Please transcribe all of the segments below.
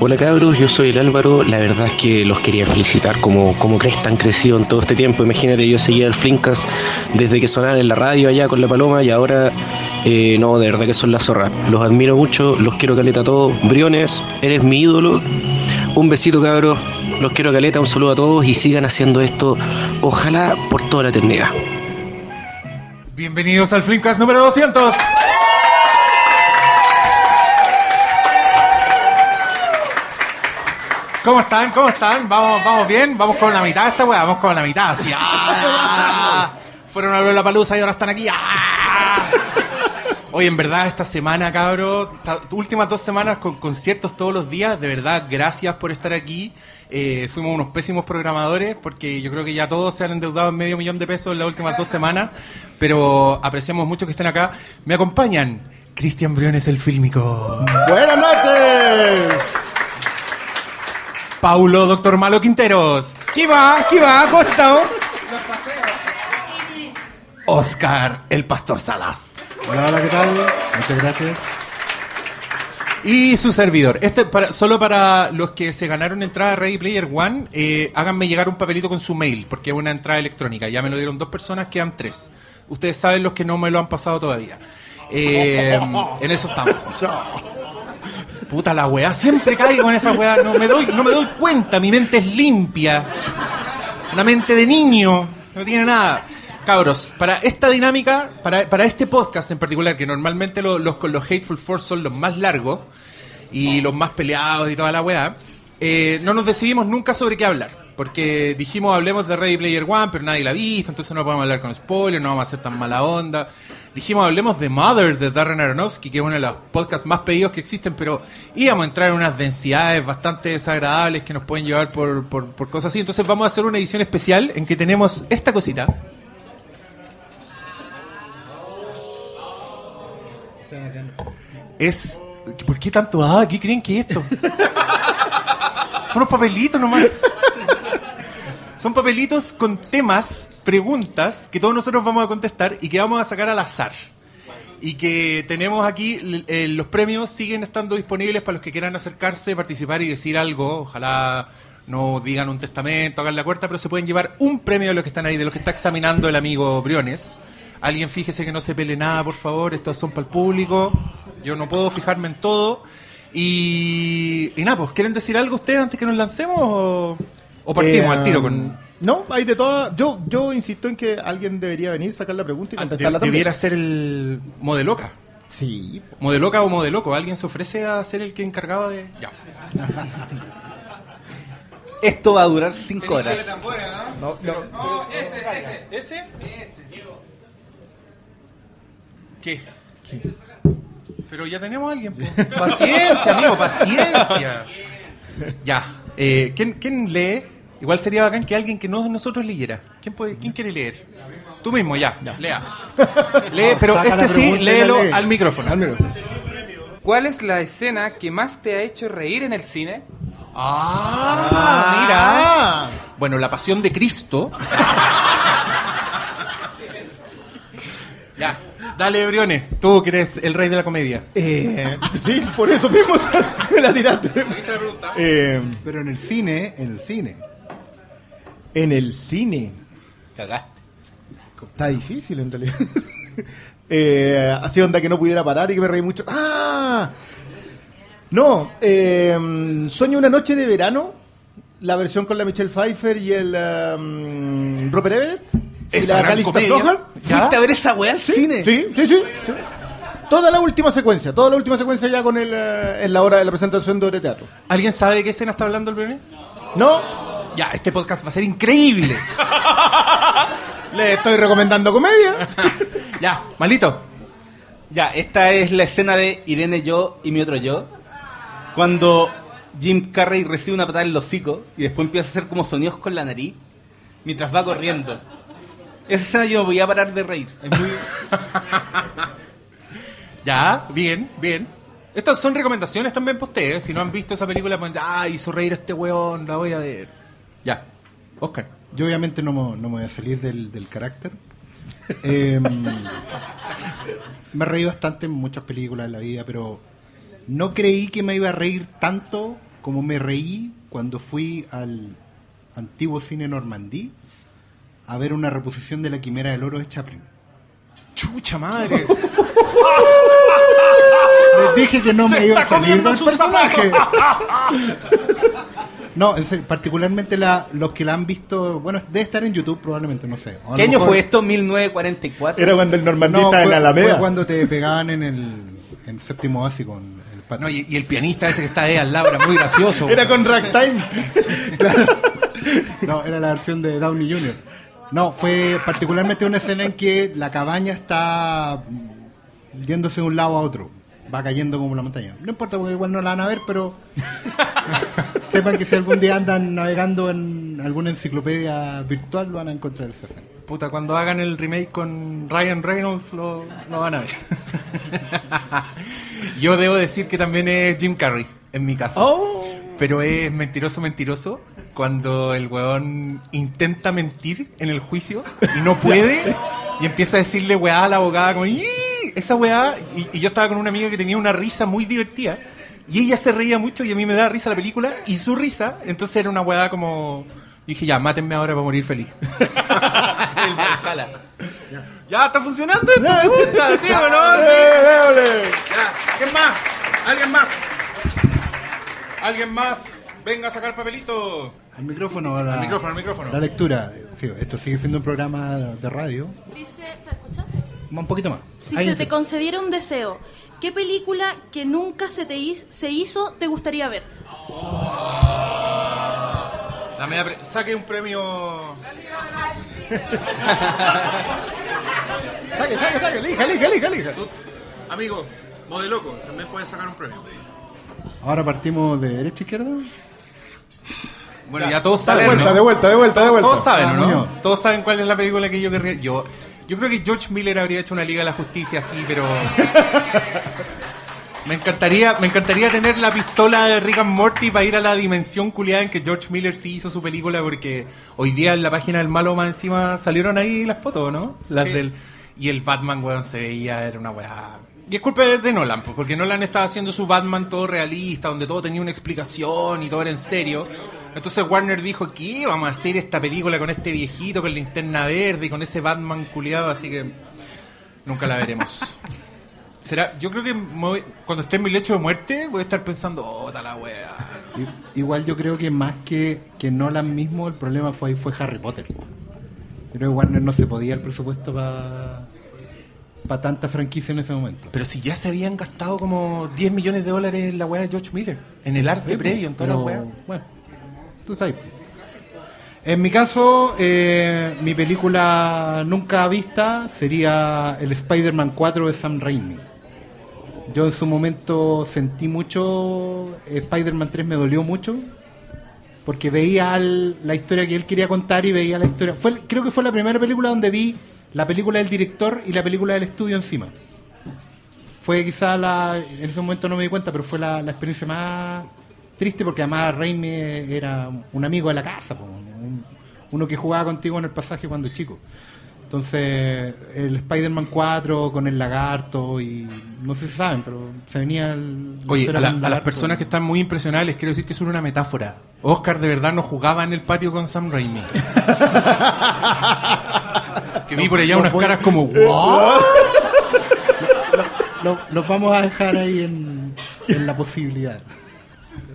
Hola cabros, yo soy el Álvaro. La verdad es que los quería felicitar como, como crees han crecido en todo este tiempo. Imagínate, yo seguía el Flinkas desde que sonaban en la radio allá con la paloma y ahora eh, no, de verdad que son la zorra. Los admiro mucho, los quiero caleta a todos. Briones, eres mi ídolo. Un besito cabros, los quiero caleta, un saludo a todos y sigan haciendo esto, ojalá por toda la eternidad. Bienvenidos al Flimcast número 200. ¿Cómo están? ¿Cómo están? ¿Vamos, vamos bien? ¿Vamos con la mitad de esta weá? Vamos con la mitad, así. ¡ah! Fueron a ver la palusa y ahora están aquí. ¡ah! Oye, en verdad, esta semana, estas últimas dos semanas con conciertos todos los días, de verdad, gracias por estar aquí. Eh, fuimos unos pésimos programadores porque yo creo que ya todos se han endeudado en medio millón de pesos en las últimas dos semanas, pero apreciamos mucho que estén acá. Me acompañan Cristian Briones, el fílmico. Buenas noches. Paulo, Doctor Malo Quinteros. ¿Qué va? ¿Qué va? ¿Cómo estamos? Oscar, el Pastor Salas. Hola, hola, ¿qué tal? Muchas gracias. Y su servidor. Este para, solo para los que se ganaron entrada a Ready Player One, eh, háganme llegar un papelito con su mail, porque es una entrada electrónica. Ya me lo dieron dos personas, quedan tres. Ustedes saben los que no me lo han pasado todavía. Eh, en eso estamos. Puta la weá, siempre caigo en esa weá, no me doy, no me doy cuenta, mi mente es limpia. Una mente de niño, no tiene nada. Cabros, para esta dinámica, para, para este podcast en particular, que normalmente lo- los con los Hateful Four son los más largos y los más peleados y toda la weá, eh, no nos decidimos nunca sobre qué hablar. Porque dijimos hablemos de Ready Player One, pero nadie la ha visto, entonces no podemos hablar con spoilers, no vamos a hacer tan mala onda. Dijimos hablemos de Mother de Darren Aronofsky, que es uno de los podcasts más pedidos que existen, pero íbamos a entrar en unas densidades bastante desagradables que nos pueden llevar por, por, por cosas así. Entonces vamos a hacer una edición especial en que tenemos esta cosita. Es. ¿Por qué tanto? Ah, ¿qué creen que es esto? Son unos papelitos nomás. Son papelitos con temas, preguntas que todos nosotros vamos a contestar y que vamos a sacar al azar. Y que tenemos aquí, eh, los premios siguen estando disponibles para los que quieran acercarse, participar y decir algo. Ojalá no digan un testamento, hagan la cuarta, pero se pueden llevar un premio de los que están ahí, de los que está examinando el amigo Briones. Alguien fíjese que no se pele nada, por favor, estos son para el público. Yo no puedo fijarme en todo. Y, y nada, pues, ¿quieren decir algo ustedes antes que nos lancemos o partimos Eh, al tiro con... No, hay de todas. Yo, yo insisto en que alguien debería venir, sacar la pregunta y Ah, contestarla de- también. debiera ser el modeloca. Sí. Modeloca o modeloco. ¿Alguien se ofrece a ser el que encargado de...? Ya. Esto va a durar 5 horas. No, no. ¿Ese? ¿Qué? Pero ya tenemos a alguien. Paciencia, amigo, paciencia. Ya. Eh, ¿quién, quién lee? Igual sería bacán que alguien que no de nosotros leyera. ¿Quién, puede, quién quiere leer? Tú mismo, ya. Lea. Lee, pero Saca este sí, léelo lee. al micrófono. Al micrófono. ¿Cuál es la escena que más te ha hecho reír en el cine? Ah, mira. Ah, Bueno, la pasión de Cristo. ya. Dale, Briones. Tú que eres el rey de la comedia. eh, sí, por eso mismo me la tiraste. Eh, Pero en el cine, en el cine. En el cine. Cagaste. Está difícil en realidad. eh, así onda que no pudiera parar y que me reí mucho. ¡Ah! No, eh, Sueño una noche de verano, la versión con la Michelle Pfeiffer y el um, Robert Everett. y Esa la comedia. Flockhart. ¿Ya? ¿Fuiste a ver esa weá al cine? Sí, sí, sí, sí. Toda la última secuencia, toda la última secuencia ya con el, eh, en la hora de la presentación de Teatro. ¿Alguien sabe de qué escena está hablando el Briones? No, Ya, este podcast va a ser increíble. le estoy recomendando comedia. ya, malito. Ya, esta es la escena de Irene yo y mi otro yo. Cuando Jim Carrey recibe una patada en el hocico y después empieza a hacer como sonidos con la nariz mientras va corriendo. Esa escena yo voy a parar de reír. Es muy- Ya, bien, bien. Estas son recomendaciones también para ustedes. Si no han visto esa película, pues, ah, hizo reír a este weón, la voy a ver. Ya, Oscar. Yo obviamente no me, no me voy a salir del, del carácter. Eh, me reí bastante en muchas películas en la vida, pero no creí que me iba a reír tanto como me reí cuando fui al antiguo cine Normandí a ver una reposición de La Quimera del Oro de Chaplin. Chucha madre. Les dije que no Se me iba a salir del personaje. No, en serio, particularmente la, los que la han visto, bueno, debe estar en YouTube probablemente, no sé. ¿Qué año mejor- fue esto? 1944. Era cuando el normandista No, en la Alameda. fue cuando te pegaban en el en séptimo básico en el patio. No, y, y el pianista ese que está ahí al lado era muy gracioso. Era con ragtime. No, era la versión de Downey Jr. No, fue particularmente una escena en que la cabaña está yéndose de un lado a otro. Va cayendo como la montaña. No importa, porque igual no la van a ver, pero sepan que si algún día andan navegando en alguna enciclopedia virtual, van a encontrar esa escena. Puta, cuando hagan el remake con Ryan Reynolds lo, lo van a ver. Yo debo decir que también es Jim Carrey, en mi caso. Oh. Pero es mentiroso, mentiroso cuando el weón intenta mentir en el juicio y no puede y empieza a decirle weá a la abogada como "Ih", esa weá y, y yo estaba con una amiga que tenía una risa muy divertida y ella se reía mucho y a mí me daba risa la película y su risa, entonces era una weá como dije ya, mátenme ahora para morir feliz. El Valhalla. Ya, está funcionando esto, me gusta, ¿sí o no? Sí. Ya, ¿quién más? ¿Alguien más? ¿Alguien más? Venga a sacar papelito. Al micrófono, a la, Al micrófono, al micrófono. la lectura. Sí, esto sigue siendo un programa de radio. Dice, ¿se escucha? Un poquito más. Si Ahí se te concediera un deseo, ¿qué película que nunca se te hiz- se hizo te gustaría ver? La media pre- saque un premio. Saque, saque, saque. Elija, elija, elija, elija. Tú, amigo, modeloco, también puedes sacar un premio. Ahora partimos de derecha a izquierda. Bueno, ya todos De saben. vuelta, ¿no? de vuelta, de vuelta, de vuelta. Todos saben, ¿o Ah, ¿no? Muñoz. Todos saben cuál es la película que yo querría. Yo, yo creo que George Miller habría hecho una Liga de la Justicia así, pero. Me encantaría, me encantaría tener la pistola de Rick and Morty para ir a la dimensión culiada en que George Miller sí hizo su película, porque hoy día en la página del malo más encima salieron ahí las fotos, ¿no? Las del. Y el Batman, weón, se veía, era una weá. Y es culpa de Nolan, pues, porque Nolan estaba haciendo su Batman todo realista, donde todo tenía una explicación y todo era en serio. Entonces Warner dijo, ¿qué? Vamos a hacer esta película con este viejito, con linterna verde y con ese Batman culiado, así que nunca la veremos. Será, yo creo que voy- cuando esté en mi lecho de muerte voy a estar pensando, oh, la wea. Igual yo creo que más que, que Nolan mismo, el problema fue, fue Harry Potter. Creo que Warner no se podía el presupuesto para tanta franquicia en ese momento. Pero si ya se habían gastado como 10 millones de dólares en la wea de George Miller, en el arte Sí, previo, en toda pero, la wea. Bueno, En mi caso, eh, mi película nunca vista sería el Spider-Man 4 de Sam Raimi. Yo en su momento sentí mucho, Spider-Man 3 me dolió mucho, porque veía la historia que él quería contar y veía la historia. Creo que fue la primera película donde vi la película del director y la película del estudio encima. Fue quizá la, en ese momento no me di cuenta, pero fue la experiencia más triste porque además Raimi era un amigo de la casa, un- uno que jugaba contigo en el pasaje cuando chico. Entonces, el Spider-Man 4 con el lagarto y no sé si saben, pero se venía el... Oye, a, la- las personas que están muy impresionadas les quiero decir que eso era una metáfora. Oscar de verdad no jugaba en el patio con Sam Raimi. que vi por allá no unas caras como. Lo- los vamos a dejar ahí en, en la posibilidad.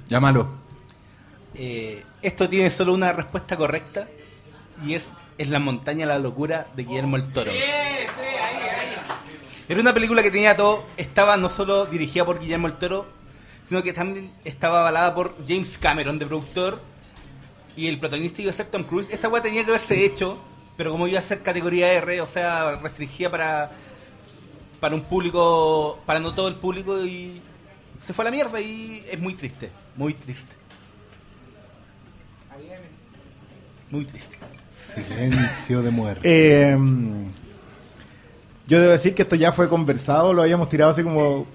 Llámalo. Eh, esto tiene solo una respuesta correcta y es Es la montaña la locura de Guillermo el Toro. Era una película que tenía todo, estaba no solo dirigida por Guillermo el Toro, sino que también estaba avalada por James Cameron de productor y el protagonista iba a ser Tom Cruise. Esta weá tenía que haberse hecho, pero como iba a ser categoría R, o sea, restringida para para un público, para no todo el público y se fue a la mierda y es muy triste, muy triste. Muy triste. Silencio de muerte. Eh, yo debo decir que esto ya fue conversado, lo habíamos tirado así como...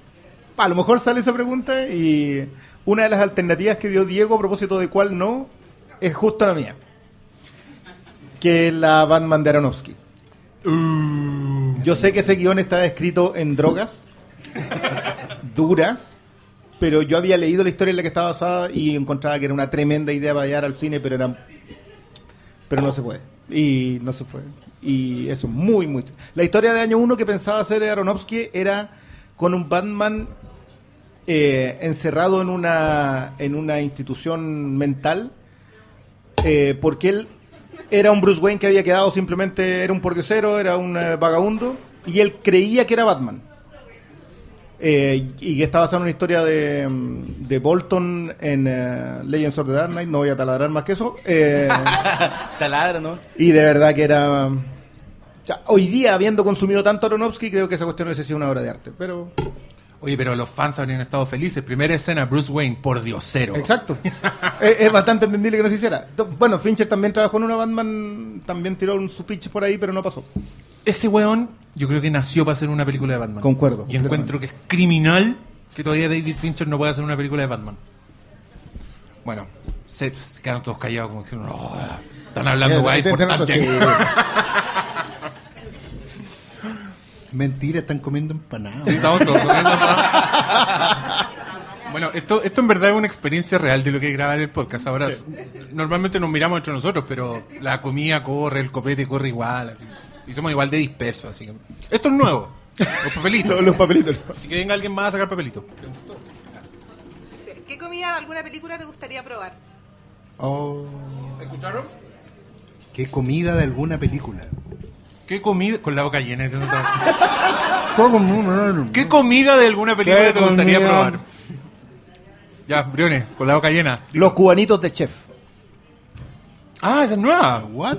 A lo mejor sale esa pregunta y una de las alternativas que dio Diego a propósito de cuál no es justo la mía. Que es la Batman de Aronofsky. Yo sé que ese guion está escrito en drogas duras pero yo había leído la historia en la que estaba basada y encontraba que era una tremenda idea para llegar al cine, pero era pero no se puede. Y no se fue. Y eso, muy, muy. La historia de año uno que pensaba hacer Aronofsky era con un Batman eh, encerrado en una, en una institución mental, eh, porque él era un Bruce Wayne que había quedado simplemente, era un pordiosero, era un eh, vagabundo, y él creía que era Batman. Eh, y que está basado en una historia de, de Bolton en eh, Legends of the Dark Knight, no voy a taladrar más que eso. Eh, Taladro, ¿no? y de verdad que era... o sea, hoy día, habiendo consumido tanto Aronofsky, creo que esa cuestión hubiese sido una obra de arte. Pero, Oye, pero los fans habrían estado felices. Primera escena, Bruce Wayne, por diosero. exacto. es, es bastante entendible que no se hiciera. Bueno, Fincher también trabajó en una Batman, también tiró un, su pitch por ahí, pero no pasó. Ese weón, yo creo que nació para hacer una película de Batman. Concuerdo, Y encuentro que es criminal que todavía David Fincher no pueda hacer una película de Batman. Bueno, se, se quedaron todos callados como que no, están hablando weá Eh, te- te- importante. Mentira, están comiendo empanadas. Sí, estamos todos comiendo pan. Bueno, esto, esto en verdad es una experiencia real de lo que es grabar el podcast. Ahora, normalmente nos miramos entre nosotros, pero la comida corre, el copete corre igual. así. Y somos igual de dispersos. Así que... Esto es nuevo. Los papelitos. Los, los papelitos. Así que venga alguien más a sacar papelitos. ¿Qué comida de alguna película te gustaría probar? Oh, ¿Escucharon? qué comida de alguna película. ¿Qué comida? Con la boca llena. ese no está- ¿Qué ¿Qué comida de alguna película ¿Qué te gustaría comida? probar? Ya, Briones, con la boca llena. Los cubanitos de chef. Ah, esa es nueva. What?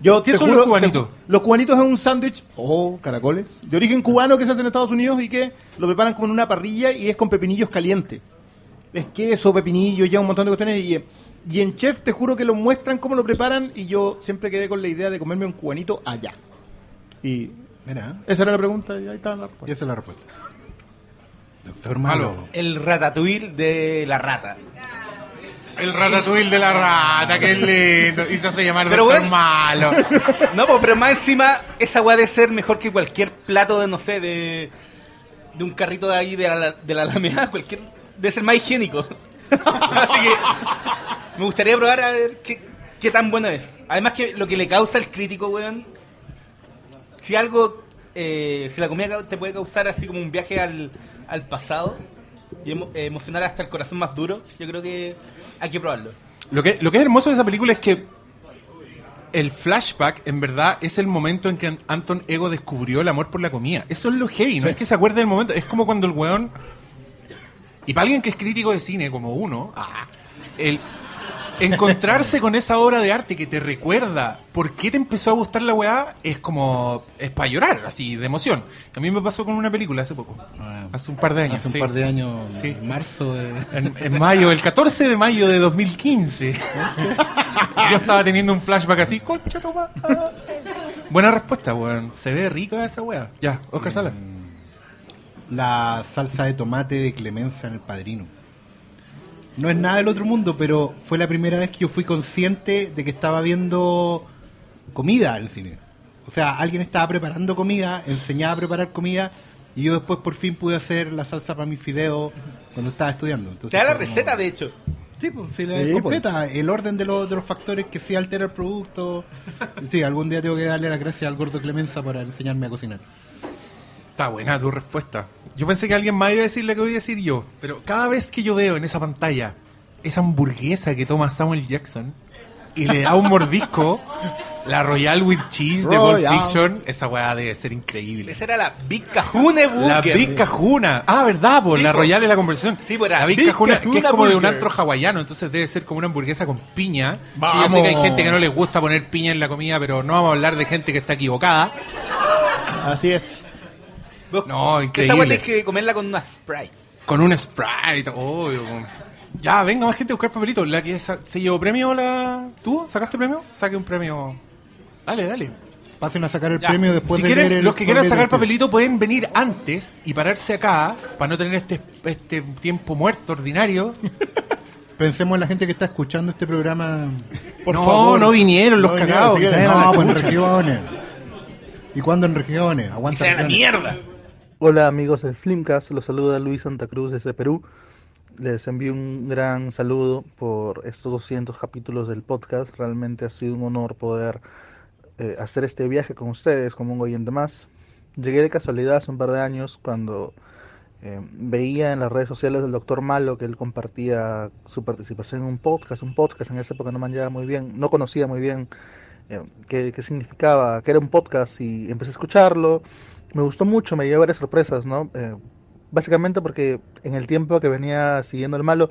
Yo ¿Qué te son juro- los cubanitos? te- los cubanitos es un sándwich, oh, caracoles, de origen cubano que se hace en Estados Unidos y que lo preparan como en una parrilla y es con pepinillos calientes. Es queso, pepinillo, ya un montón de cuestiones. Y, y en Chef te juro que lo muestran cómo lo preparan y yo siempre quedé con la idea de comerme un cubanito allá. Y Mira, esa era la pregunta y ahí está la y respuesta. esa es la respuesta. Doctor Malo. Malo. El ratatouille de la rata. El ratatouille de la rata, qué lindo. Y se hace llamar Pero doctor bueno. malo. No, po, pero más encima, esa weá debe ser mejor que cualquier plato de, no sé, de, de un carrito de ahí de la, de la Alameda, cualquier, debe ser más higiénico. Así que me gustaría probar a ver qué, qué tan bueno es. Además que lo que le causa al crítico, weón, si algo, eh, si la comida te puede causar así como un viaje al, al pasado y emo- eh, emocionar hasta el corazón más duro, yo creo que hay que probarlo. Lo que, lo que es hermoso de esa película es que el flashback, en verdad, es el momento en que An- Anton Ego descubrió el amor por la comida. Eso es lo heavy, no es que se acuerde del momento. Es como cuando el weón. Y para alguien que es crítico de cine, como uno, ah, el encontrarse con esa obra de arte que te recuerda por qué te empezó a gustar la weá es como. es para llorar, así, de emoción. A mí me pasó con una película hace poco. Ah, Hace un par de años. Hace un sí. par de años, Sí. en marzo de... En, en mayo, el 14 de mayo de 2015. Yo estaba teniendo un flashback así, concha toma. Buena respuesta, weón. Se ve rica esa weá. Ya, Oscar Sala. la salsa de tomate de Clemenza en El Padrino. No es nada del otro mundo, pero fue la primera vez que yo fui consciente de que estaba viendo comida al cine. O sea, alguien estaba preparando comida, enseñaba a preparar comida, y yo después por fin pude hacer la salsa para mis fideos cuando estaba estudiando. Entonces, Te da la como- receta, de hecho. Sí, pues, sí, la Sí, completa. El orden de los, de los factores que sí altera el producto. Sí, algún día tengo que darle las gracias al gordo Clemenza para enseñarme a cocinar. Está buena tu respuesta. Yo pensé que alguien más iba a decir lo que voy a decir yo. Pero cada vez que yo veo en esa pantalla esa hamburguesa que toma Samuel Jackson y le da un mordisco, la Royal with Cheese de Royal. Fiction, esa weá debe ser increíble. Esa era la Big Cajune Burger. La Big Cajuna. Ah, ¿verdad? Pues Sí, la po. Royal es la conversión. Sí, pues, era la Big, Big Cajuna, que es Cajuna como de un antro hawaiano, entonces debe ser como una hamburguesa con piña. Y Vamos. yo sé que hay gente que no les gusta poner piña en la comida, pero no vamos a hablar de gente que está equivocada. Así es. Vos- No, Esa increíble. weá tienes que comerla con una Sprite. Con un Sprite, obvio. Ya, venga más gente a buscar papelitos. La que sa- se llevó premio, la ¿tú sacaste premio? Saque un premio. Dale, dale. Pasen a sacar el Ya. premio después si de quieren, leer el los que quieran sacar papelito pueden venir antes y pararse acá para no tener este, este tiempo muerto ordinario. Pensemos en la gente que está escuchando este programa. Por no, favor. no vinieron los No cagados. vinieron, que si No, pues en regiones. ¿Y cuándo en regiones? Aguanta sea la mierda. Hola amigos del Flimcast, los saluda Luis Santa Cruz desde Perú. Les envío un gran saludo por estos 200 capítulos del podcast. Realmente ha sido un honor poder eh, hacer este viaje con ustedes como un oyente más. Llegué de casualidad hace un par de años cuando eh, veía en las redes sociales del doctor Malo que él compartía su participación en un podcast, un podcast en esa época no manejaba muy bien, no conocía muy bien eh, qué, qué significaba, que era un podcast y empecé a escucharlo. Me gustó mucho, me llevé varias sorpresas, ¿no? Eh, básicamente porque en el tiempo que venía siguiendo el malo,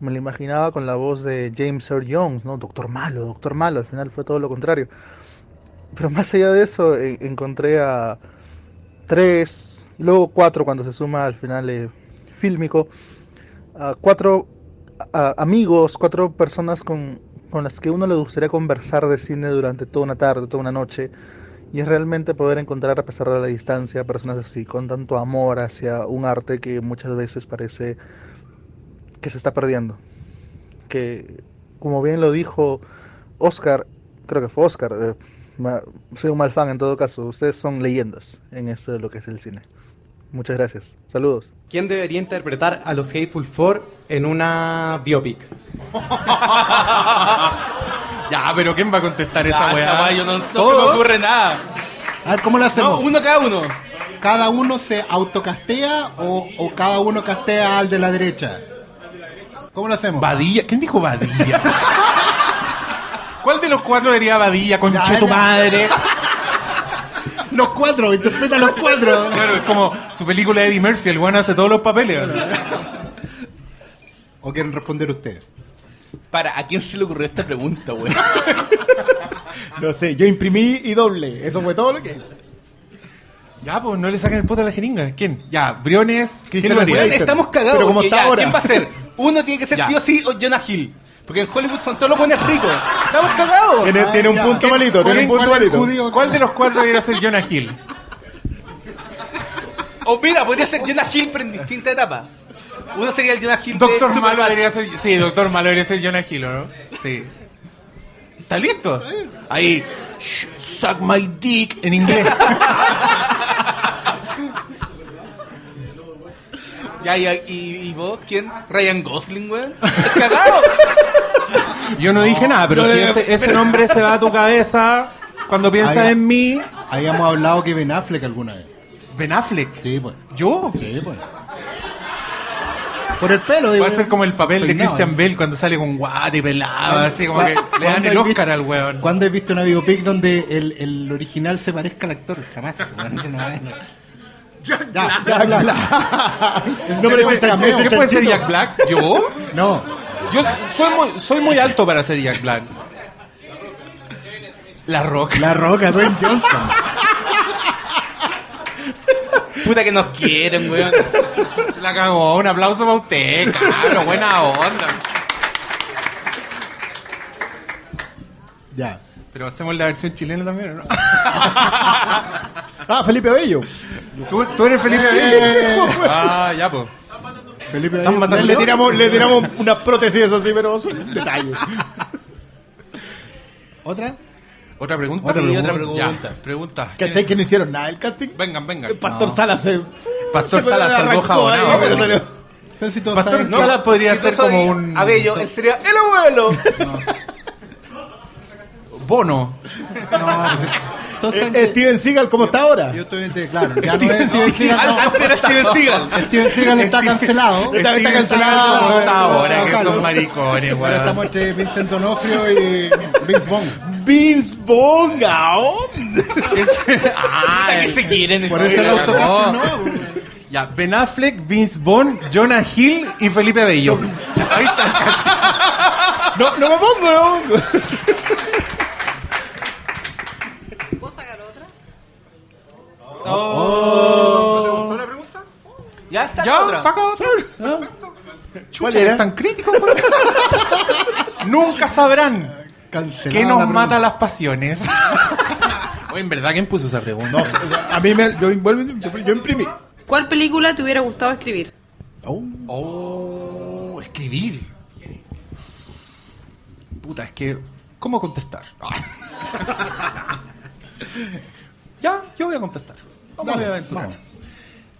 me lo imaginaba con la voz de James Earl Jones, ¿no? Doctor Malo, Doctor Malo, al final fue todo lo contrario. Pero más allá de eso, encontré a tres, y luego cuatro cuando se suma al final eh, fílmico, a cuatro amigos, cuatro personas con, con las que uno le gustaría conversar de cine durante toda una tarde, toda una noche. Y es realmente poder encontrar, a pesar de la distancia, personas así, con tanto amor hacia un arte que muchas veces parece que se está perdiendo. Que, como bien lo dijo Oscar, creo que fue Oscar, eh, soy un mal fan en todo caso, ustedes son leyendas en eso de lo que es el cine. Muchas gracias. Saludos. ¿Quién debería interpretar a los Hateful Four en una biopic? Ya, pero ¿quién va a contestar esa weá? yo no, no se me ¿Todos? ocurre nada. A ver, ¿cómo lo hacemos? No, uno cada uno. ¿Cada uno se autocastea o, o cada uno castea al de la derecha? ¿Cómo lo hacemos? Badilla. ¿Quién dijo Badilla? ¿Cuál de los cuatro diría Badilla? Conche Ya, tu ya. madre. Los cuatro, interpreta los cuatro. Claro, es como su película de Eddie Murphy, el weón hace todos los papeles. ¿O quieren responder ustedes? Para, ¿a quién se le ocurrió esta pregunta, güey? No sé, yo imprimí y doble. Eso fue todo lo que hice. Ya, pues no le saquen el poto a la jeringa. ¿Quién? Ya, Briones. ¿Quién lo haría? Estamos cagados. Pero como porque está ya, ahora. ¿Quién va a ser? Uno tiene que ser Ya. sí o sí o Jonah Hill. Porque en Hollywood son todos los buenos ricos. Estamos cagados. Tiene, Ah, tiene un punto malito, tiene un ¿Quién- punto ¿Cuál es el malito. judío? ¿Cuál de los cuatro debería ser Jonah Hill? O mira, podría ser Jonah Hill, pero en distinta etapa. Uno sería el Jonah Hill. Doctor. Malo debería ser. Sí, Doctor Malo debería ser Jonah Hill, ¿o ¿no? Sí. ¿Está listo? Ahí. "Shh, suck my dick en inglés. Ya, y, y, y vos, ¿quién? Ryan Gosling, weón. ¿Estás cagado? Yo no dije nada, pero No, si no, ese, ese nombre se va a tu cabeza cuando piensas Ahí- en mí. Habíamos hablado que Ben Affleck alguna vez. Ben Affleck. Sí, pues. ¿Yo? Sí, pues. Por el pelo, digo. Va a ser como el papel de Peinado, Christian ¿eh? Bell cuando sale con guate y pelado, así como que le dan ¿Cuándo el Oscar visto- al weón. ¿Cuándo has visto una biopic donde el, el original se parezca al actor? Jamás. weón, eso no es. Ya, Ya, bla, bla. No me ¿Qué puede- chanchito. ¿Qué puede ser Jack Black? ¿Yo? No. Yo soy muy, soy muy alto para ser Jack Black. La Roca. La Roca, Dwayne Johnson. Puta que nos quieren, weón. La cagó. Un aplauso para usted, cabrón. Buena onda. Ya. Pero hacemos la versión chilena también, ¿o ¿no? Ah, Felipe Bello. ¿Tú, tú eres Felipe Bello. Ah, ya, pues. Felipe ¿Están Bello. matando Le tiramos, le tiramos unas prótesis, eso sí, pero son detalles. ¿Otra? ¿Otra pregunta? Otra pregunta. otra pregunta. Ya, pregunta. ¿Cachai que no hicieron nada el casting? Vengan, vengan. El Pastor Salas se... Pastor se Salas jabonado. ahí, pero salió- Pero si Pastor No, Salas podría si ser como un- Abello, él sería el abuelo. Bono. No, todos Eh, Steven Seagal, ¿cómo está ahora? Yo estoy entre, claro, ya no es Steven Seagal, no. Antes era Steven Seagal. Steven Seagal está cancelado. Está- está Steven cancelado. Salas está ahora, que son maricones, Ahora weón. estamos entre Vincent Donofrio y Vince Vaughn. Vince Vaughn, ¿a dónde? Ah, que se quieren. Por eso el cagó. no. Ya, Ben Affleck, Vince Vaughn, Jonah Hill y Felipe Bello. Ahí está el casting. No, no me pongo, no me pongo. ¿Puedo sacar otra? Ya está. Ya, otra. saca otro. ¿Cuál Chucha, era? es tan crítico. Nunca sabrán Cancelada qué la nos pregunta. mata las pasiones. Oye, en verdad, ¿quién puso esa pregunta? A mí me... Yo, vuelvo- yo, yo imprimí. ¿Cuál película te hubiera gustado escribir? Oh, escribir. Puta, es que. ¿Cómo contestar? ya, yo voy a contestar. Vamos Dale, a vamos.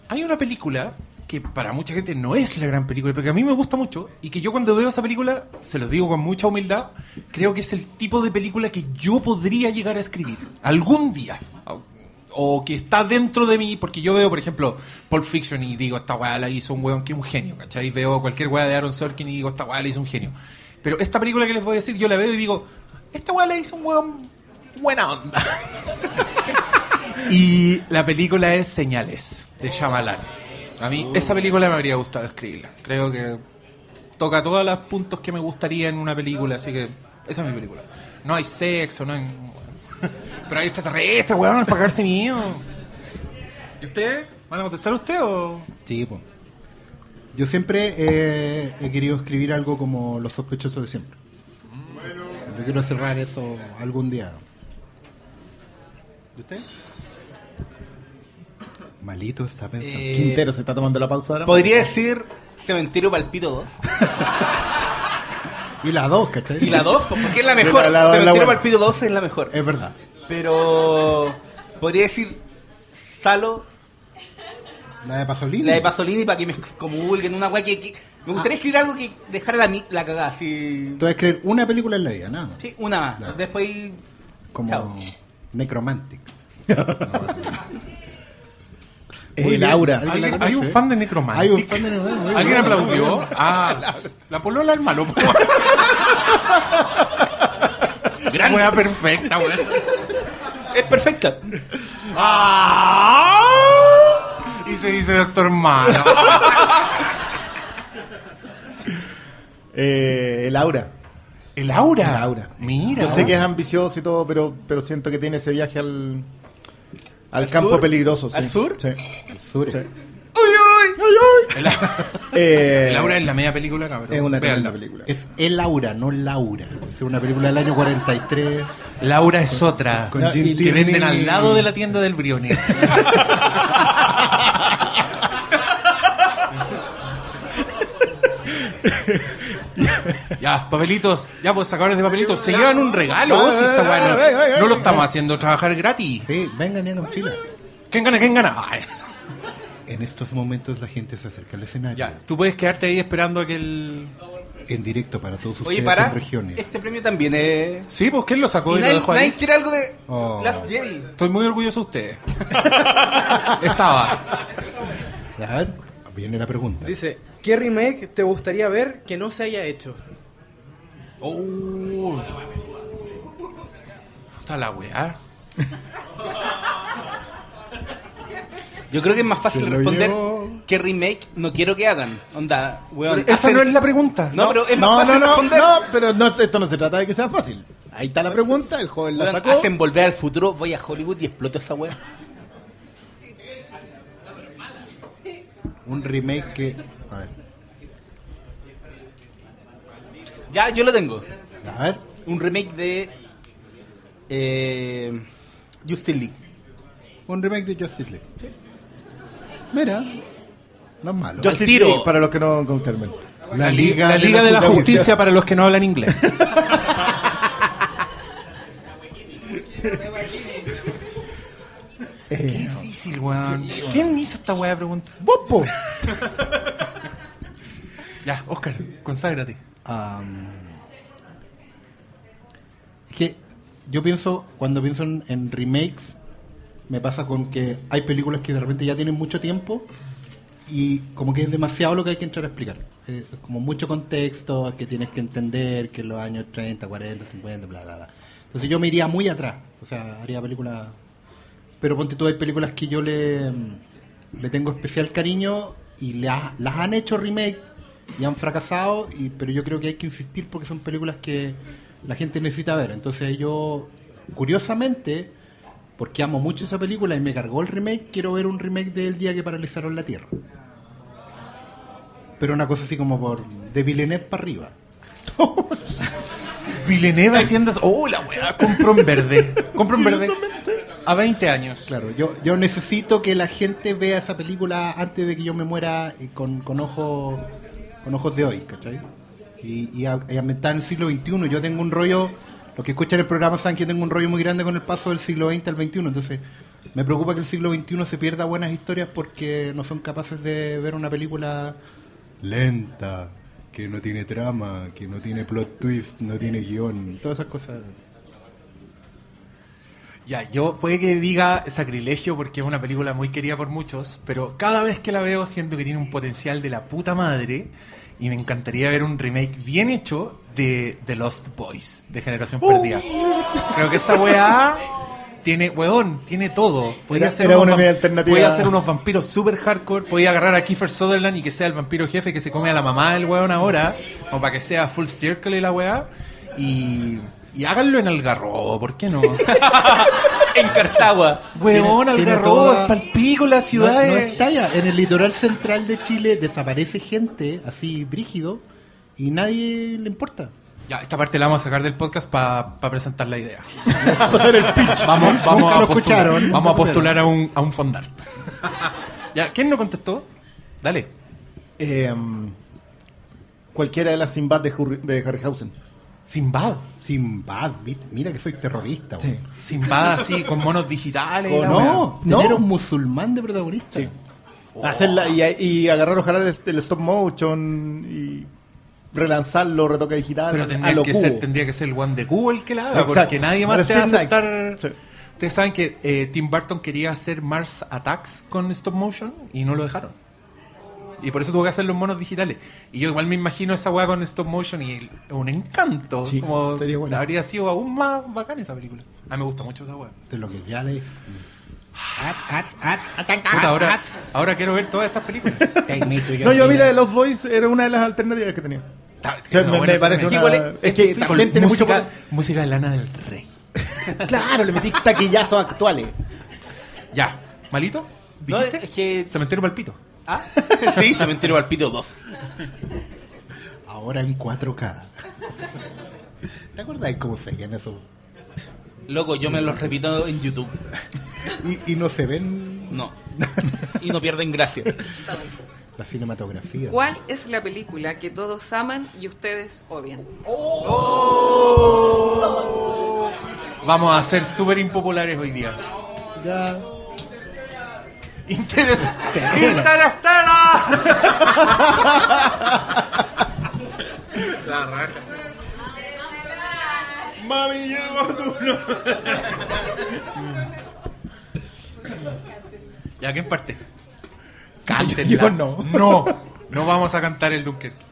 hay una película que para mucha gente no es la gran película, pero que a mí me gusta mucho y que yo cuando veo esa película, se lo digo con mucha humildad, creo que es el tipo de película que yo podría llegar a escribir algún día. O que está dentro de mí, porque yo veo, por ejemplo, Pulp Fiction y digo, esta weá la hizo un weón que es un genio, ¿cachai? Veo cualquier weá de Aaron Sorkin y digo, esta weá la hizo un genio. Pero esta película que les voy a decir, yo la veo y digo, esta weá la hizo un weón buena onda. y la película es Señales, de Shyamalan. A mí esa película me habría gustado escribirla. Creo que toca todos los puntos que me gustaría en una película, así que esa es mi película. No hay sexo, no hay... Pero hay extraterrestres, weón, para cagarse mío. ¿Y ustedes? ¿Van a contestar usted o...? Sí, pues. Yo siempre he querido escribir algo como Los sospechosos de siempre. Yo quiero cerrar eso algún día. ¿Y usted? Malito está pensando. Eh, Quintero se está tomando la pausa ahora. Podría decir Cementerio Palpito 2. Y la 2, ¿cachai? Y la 2, porque es la mejor. La- la- la Cementerio buena. Palpito 2 es la mejor. Es verdad. Pero podría decir Salo, La de Pasolini. la de Pasolini para que me comulguen una weá que, que- Me gustaría escribir algo que dejara la, mi- la cagada, así. Tú vas a escribir una película en la vida, nada más. Sí, una más. Después. Como Chao. Necromantic. Eh, Laura. ¿Alguien- ¿Hay un fan de Necromantic? Hay un fan de Necromantic, muy ¿Alguien aplaudió? Ah, la polola al malo. Gran wea perfecta, weón. Es perfecta. Ah. Y se dice Doctor Malo. Eh, Laura. ¿El aura? Laura. Mira. Yo sé que es ambicioso y todo, pero, pero siento que tiene ese viaje al, al, ¿Al campo sur? peligroso. sí. ¿Al sur? Sí. El sur. Sí. El, Eh, el aura es la media película, cabrón. es una tremenda película. Es El Laura, no Laura. Es una película del año 43. Laura es otra. con Jim que venden al lado de la tienda del Briones. ya, papelitos. Ya, pues sacadores de papelitos. Se llevan un regalo. Va, si esta va, weá no- va, va, va, no lo estamos haciendo trabajar gratis. Sí, vengan y hagan fila. ¿Quién gana? ¿Quién gana? Ay. En estos momentos la gente se acerca al escenario. Ya, tú puedes quedarte ahí esperando a que el. En directo para todos ustedes Oye, para. en regiones. Este premio también es. Sí, pues ¿quién lo sacó Y y lo nadie, dejó nadie ahí? quiere algo de Oh. Last Jedi. Estoy muy orgulloso de ustedes. Estaba. Ya, a ver, viene la pregunta. Dice, ¿qué remake te gustaría ver que no se haya hecho? Oh. Puta la weá. Yo creo que es más fácil Se lo responder llevó. qué remake no quiero que hagan. Onda, weón. Esa hacen- no es la pregunta. No, pero es más No, fácil no, no, responder. no, pero no, esto no se trata de que sea fácil. Ahí está la pregunta, el joven la Weón, sacó. hacen volver al futuro, voy a Hollywood y exploto esa weá. Un remake que. A ver. Ya, yo lo tengo. A ver. Un remake de. Eh, Justin League. Un remake de Justice League. Mira. No es malo. Yo- Justice tiro. League, para los que no confirmen. La, Liga, la Liga de la Justicia para los que no hablan inglés. Qué difícil, weón. ¿Quién me hizo esta weá de pregunta? ¡Popo! Ya, Oscar, conságrate. Am, es que yo pienso, cuando pienso en, en remakes, me pasa con que hay películas que de repente ya tienen mucho tiempo y como que es demasiado lo que hay que entrar a explicar. Eh, como mucho contexto que tienes que entender, que en los años 30, 40, 50, bla, bla, bla. Entonces yo me iría muy atrás, o sea, haría películas... Pero ponte tú, hay películas que yo le, le tengo especial cariño y ha- las han hecho remake y han fracasado, y, pero yo creo que hay que insistir porque son películas que la gente necesita ver. Entonces yo, curiosamente, porque amo mucho esa película y me cargó el remake, quiero ver un remake del día que paralizaron la Tierra. Pero una cosa así como por de Villeneuve para arriba. Villeneuve haciendo... Oh, la weá, compro en verde. Compro en verde. A 20 años. Claro, yo, yo necesito que la gente vea esa película antes de que yo me muera eh, con, con ojos con ojos de hoy, ¿cachai? Y, y, a- y ambientada en el siglo XXI. Yo tengo un rollo, los que escuchan el programa saben que yo tengo un rollo muy grande con el paso del siglo XX al XXI, entonces Me preocupa que el siglo XXI se pierda buenas historias porque no son capaces de ver una película lenta, que no tiene trama, que no tiene plot twist, no tiene guion, todas esas cosas. Ya, yo puede que diga sacrilegio porque es una película muy querida por muchos, pero cada vez que la veo siento que tiene un potencial de la puta madre y me encantaría ver un remake bien hecho de The Lost Boys, de Generación Perdida. Creo que esa weá tiene, weón, tiene todo. Podía era unos, hacer unos vampiros super hardcore, podía agarrar a Kiefer Sutherland y que sea el vampiro jefe que se come a la mamá del weón ahora, como para que sea full circle y la weá, y, y háganlo en Algarrobo, ¿por qué no? En Cartagua. Weón, Tiene- tiene Algarrobo, toda- es palpico la No, ciudad. no es- ya. En el litoral central de Chile desaparece gente así brígido y nadie le importa. Ya, esta parte la vamos a sacar del podcast para presentar la idea. Pasar el pitch. Vamos, vamos Nunca a lo postular, escucharon. vamos a postular a un, a un fondart. ya, ¿quién no contestó? Dale. Eh, cualquiera de las Sinbad de, de Harryhausen. Sinbad. Sinbad, vi- mira que soy terrorista. Sí. weón. Sinbad así, con monos digitales. la No, no. tener un musulmán de protagonista. Sí. Hacerla y, y agarrar ojalá el, el stop motion y relanzarlo, retoque digital. Pero a tendría lo que, cubo. ser, tendría que ser el one de el que la haga, Exacto. porque nadie más te va a aceptar. Sí. Ustedes saben que eh, Tim Burton quería hacer Mars Attacks con stop motion y no lo dejaron. Y por eso tuvo que hacer los monos digitales. Y yo igual me imagino esa weá con stop motion y el- un encanto. Sí, como sería bueno. habría sido aún más bacán esa película. A mí me gusta mucho esa weá. De lo que ya. Puta, ahora, ahora quiero ver todas estas películas. No, yo a mí la de Los Boys era una de las alternativas que tenía. Está- O sea, no, me, parece una... Igual es- es que también tiene mucho música, música de Lana del Rey. Claro, le metí taquillazos actuales. Ya, ¿malito? No, ¿Dijiste? es que- Cementerio Palpito. ¿Ah? Sí, Cementerio al Pito 2. Ahora en 4K. ¿Te acuerdas cómo se veían eso? Loco, yo me los repito en YouTube. Y, y no se ven No. Y no pierden gracia. la cinematografía. ¿Cuál es la película que todos aman y ustedes odian? Vamos a ser súper impopulares hoy día. Ya. Interes ¡Interestela! La raja. Mami, llegó tu ¿Ya quién parte? Cántenla. Yo no. No, no vamos a cantar el Dunkerque.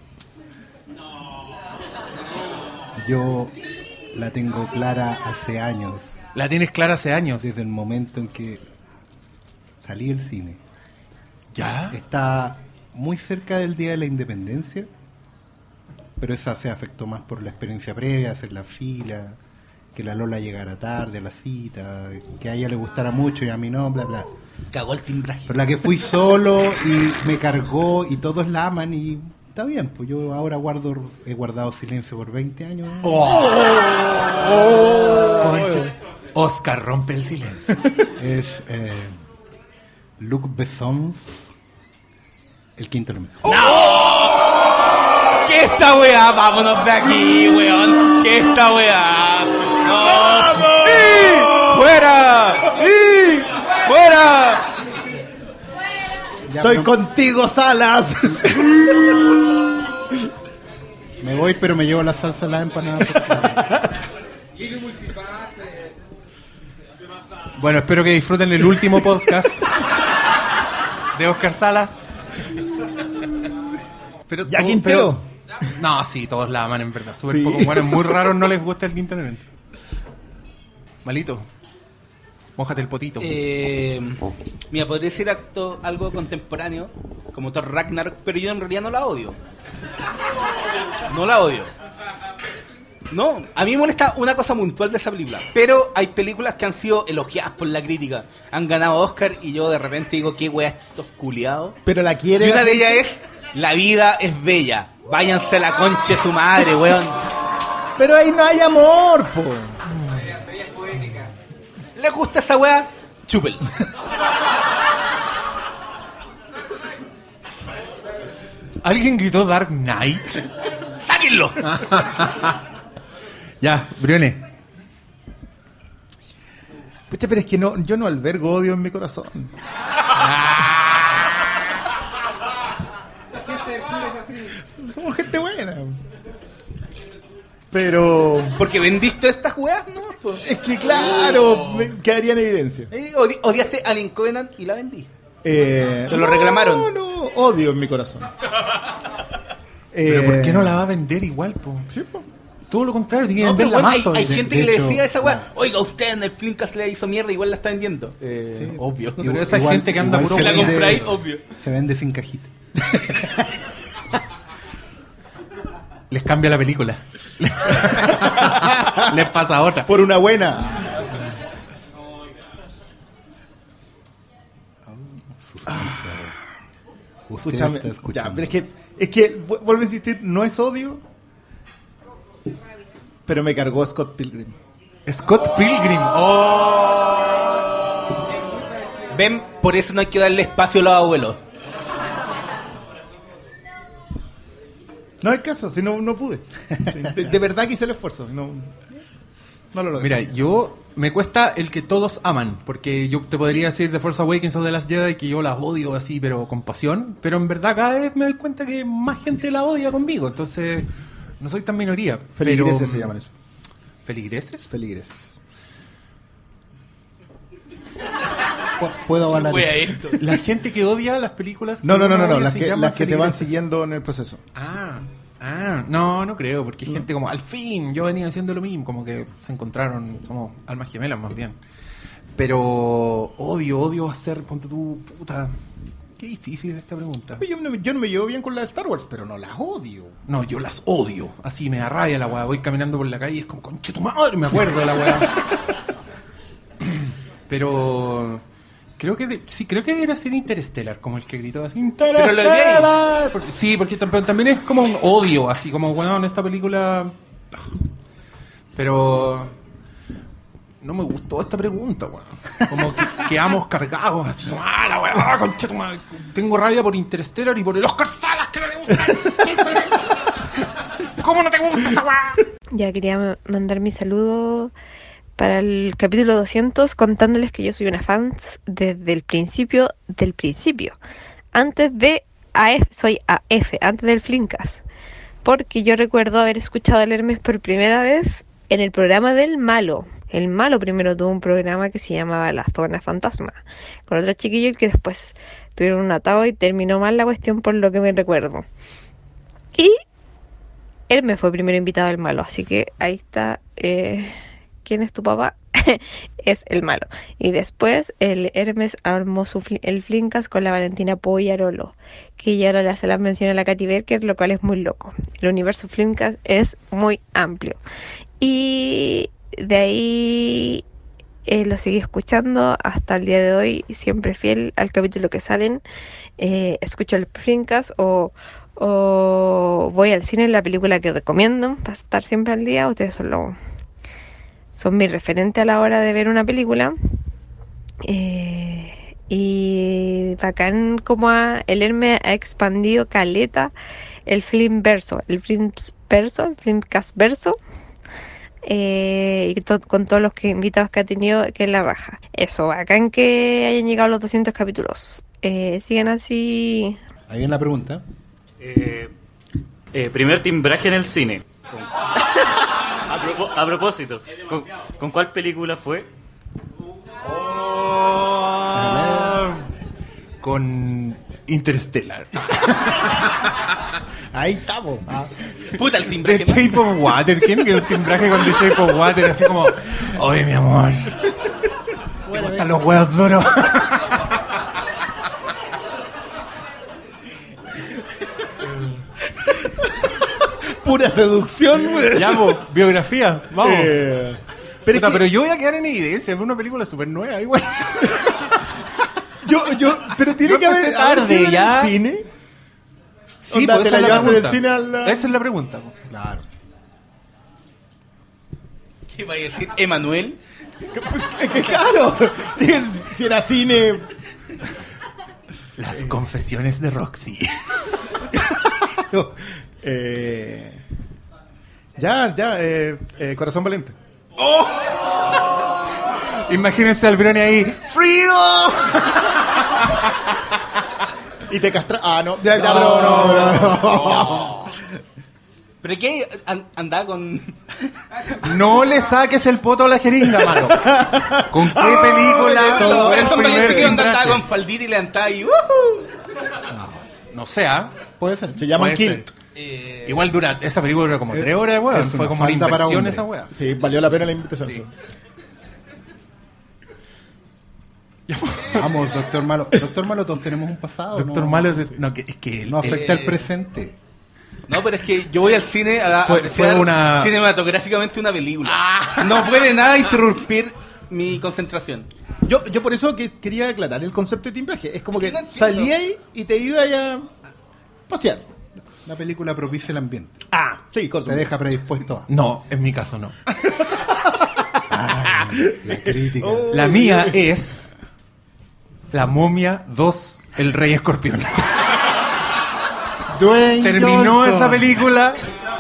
Yo la tengo clara hace años, La tienes clara hace años. desde el momento en que salí del cine. ¿Ya? Está muy cerca del Día de la Independencia, pero esa se afectó más por la experiencia previa, hacer la fila, que la Lola llegara tarde a la cita, que a ella le gustara mucho y a mí no, bla, bla. Cagó el timbraje. Pero la que fui solo y me cargó y todos la aman y está bien, pues yo ahora guardo, he guardado silencio por 20 años. Oh. Concha. Oscar rompe el silencio. Es eh, Luc Bessons, el quinto elemento. ¿Qué esta weá? Vámonos de aquí, weón. ¿Qué esta weá? ¡No! ¡Y! ¡Fuera! ¡Y! ¡Fuera! Ya, Estoy contigo, Salas. Me voy, pero me llevo la salsa a la empanada. Bueno, espero que disfruten el último podcast de Oscar Salas. Pero, ¿Ya Quintero? pero- no, sí, todos la aman en verdad. Súper Sí. poco. Bueno, es muy raro no les gusta el quinto elemento. Malito. Mójate el potito. Eh, mira, podría ser acto, algo contemporáneo, como Thor Ragnar, pero yo en realidad no la odio. No la odio. No, a mí me molesta una cosa puntual de esa película. Pero hay películas que han sido elogiadas por la crítica. Han ganado Oscar y yo de repente digo, qué wea estos culiados. Pero la Y quiere. una de ellas es, la vida es bella. Váyanse a la concha de su madre, weón. Pero ahí no hay amor, po. ¿Les gusta esa wea? Chúpel. ¿Alguien gritó Dark Knight? ¡Sáquenlo! ya, Brione. Pucha, pero es que no, yo no albergo odio en mi corazón. Somos gente buena. Pero. Porque vendiste estas weas, ¿no? Pues. Es que claro, me quedaría en evidencia. Eh, odi- odiaste Alien Covenant y la vendí. Eh, Te lo reclamaron. No, no, odio en mi corazón. Pero Eh, ¿por qué no la va a vender igual, po? Todo lo contrario, tiene que No, pero venderla bueno, más hay, gente De que le decía a esa wea, oiga, usted en el Flinkas le hizo mierda, igual la está vendiendo. Eh, obvio. Pero esa gente que anda puro se la compráis, obvio. Se vende sin cajita. Les cambia la película. Les pasa otra. Por una buena. Usted Escúchame, está ya, escuchando. pero es que, es que, vu- vuelvo a insistir, no es odio, pero me cargó Scott Pilgrim. Scott Pilgrim. Oh. Ven, por eso no hay que darle espacio a los abuelos. No hay caso, si no, no pude. De, de verdad que hice el esfuerzo. No, no lo logré. Mira, yo me cuesta el que todos aman, porque yo te podría decir de Force Awakens o de las Jedi que yo las odio así, pero con pasión, pero en verdad cada vez me doy cuenta que más gente la odia conmigo, entonces no soy tan minoría. Feligreses pero- se llaman eso. ¿Feligreses? Feligreses. Pu- Puedo avalar esto. La gente que odia las películas. No, no, no, no, no, las que, las que te van siguiendo en el proceso. Ah, ah, no, no creo, porque hay gente como, al fin, yo venía haciendo lo mismo, como que se encontraron, somos almas gemelas más bien. Pero odio, odio hacer, ponte tú, puta, qué difícil esta pregunta. Yo no, me- yo no me llevo bien con la de Star Wars, pero no las odio. No, yo las odio, así me arraya la weá, voy caminando por la calle y es como, conche tu madre, me acuerdo de la weá. Pero creo que de- sí, creo que debería ser Interstellar, como el que gritó así, Interstellar. Porque- sí, porque tam- también es como un odio, así como, bueno, en esta película... Pero no me gustó esta pregunta, weón. Como que quedamos cargados, así como, ah, la weá, concha tu madre. Tengo rabia por Interstellar y por el Oscar Salas, que no le gusta. ¿Cómo no te gusta esa weá? Ya quería ma- mandar mi saludo para el capítulo 200 contándoles que yo soy una fan desde el principio del principio. Antes de AF, soy AF, antes del Flinkas. Porque yo recuerdo haber escuchado al Hermes por primera vez en el programa del Malo. El Malo primero tuvo un programa que se llamaba La Zona Fantasma, con otro chiquillo el que después tuvieron un atado y terminó mal la cuestión por lo que me recuerdo. Y él me fue primero invitado al malo, así que ahí está. eh, ¿Quién es tu papá? es el malo. Y después el Hermes armó su el Flinkas con la Valentina Poyarolo, que ya ahora le hace la mención a la Katy Berker, lo cual es muy loco. El universo Flinkas es muy amplio. Y de ahí eh, lo seguí escuchando hasta el día de hoy, siempre fiel al capítulo que salen. Eh, escucho el Flinkas o, o voy al cine, la película que recomiendo para estar siempre al día. Ustedes son, lo, son mi referente a la hora de ver una película. Eh, y bacán como ha- el Herme ha expandido caleta el film verso, el film verso, el filmcast verso. Eh, y to- con todos los que, invitados que ha tenido, que es la raja. Eso, bacán que hayan llegado los 200 capítulos. Eh, sigan así. Ahí viene la pregunta. Eh, eh, primer timbraje en el cine. Con- a, propo- a propósito, ¿con, con cuál película fue? Con Interstellar. Ahí estamos. Ah. Puta, el The timbraje. Shape of Water. ¿Quién que un timbraje con The Shape of Water? Así como, oye, mi amor. ¿Te gustan los huevos duros? Pura seducción, güey. ya, po, biografía. Vamos. Eh, pero, Puta, es que pero yo voy a quedar en evidencia. Es una película súper nueva, igual. yo, yo, pero tiene Yo que haber, tarde, sido en ya. el cine. Sí, Onda, pues te esa la es la del pregunta. cine a la- Esa es la pregunta. po. Claro. ¿Qué va a decir? ¿Emanuel? Claro, si era cine. Las confesiones de Roxy. Eh, ya, ya, eh, eh, Corazón Valiente. Imagínense al Brony ahí. ¡Freedom! Y te castra. Ah, no. Ya, ya, pero no, no, no. ¿Pero qué? An- andaba con. No le saques el poto a la jeringa, mano. ¿Con qué película Todo el primer que andaba con faldita y levantaba y. ¡Woohoo! No sé, ¿ah? Puede ser. Se llama Kilt. Eh, Igual dura, esa película dura como tres horas, weón. Fue como una para inversión esa weá. Sí, valió la pena la invitación. Sí. Vamos, doctor Malo. Doctor Malo, todos tenemos un pasado. Doctor ¿no? Malo es, no, que, es que él- No afecta Eh, el presente. No, pero es que yo voy al cine a, a Fue- apreciar fue una- cinematográficamente una película. No puede nada interrumpir mi concentración. Yo, yo por eso que quería aclarar el concepto de timbraje. Es como que salía ahí y te iba a pasear. La película propicia el ambiente. Ah, sí, con Te deja predispuesto a. no, en mi caso no. La crítica. Oh. La mía es La momia 2, El Rey Escorpión. Dwayne Terminó Johnson. esa película,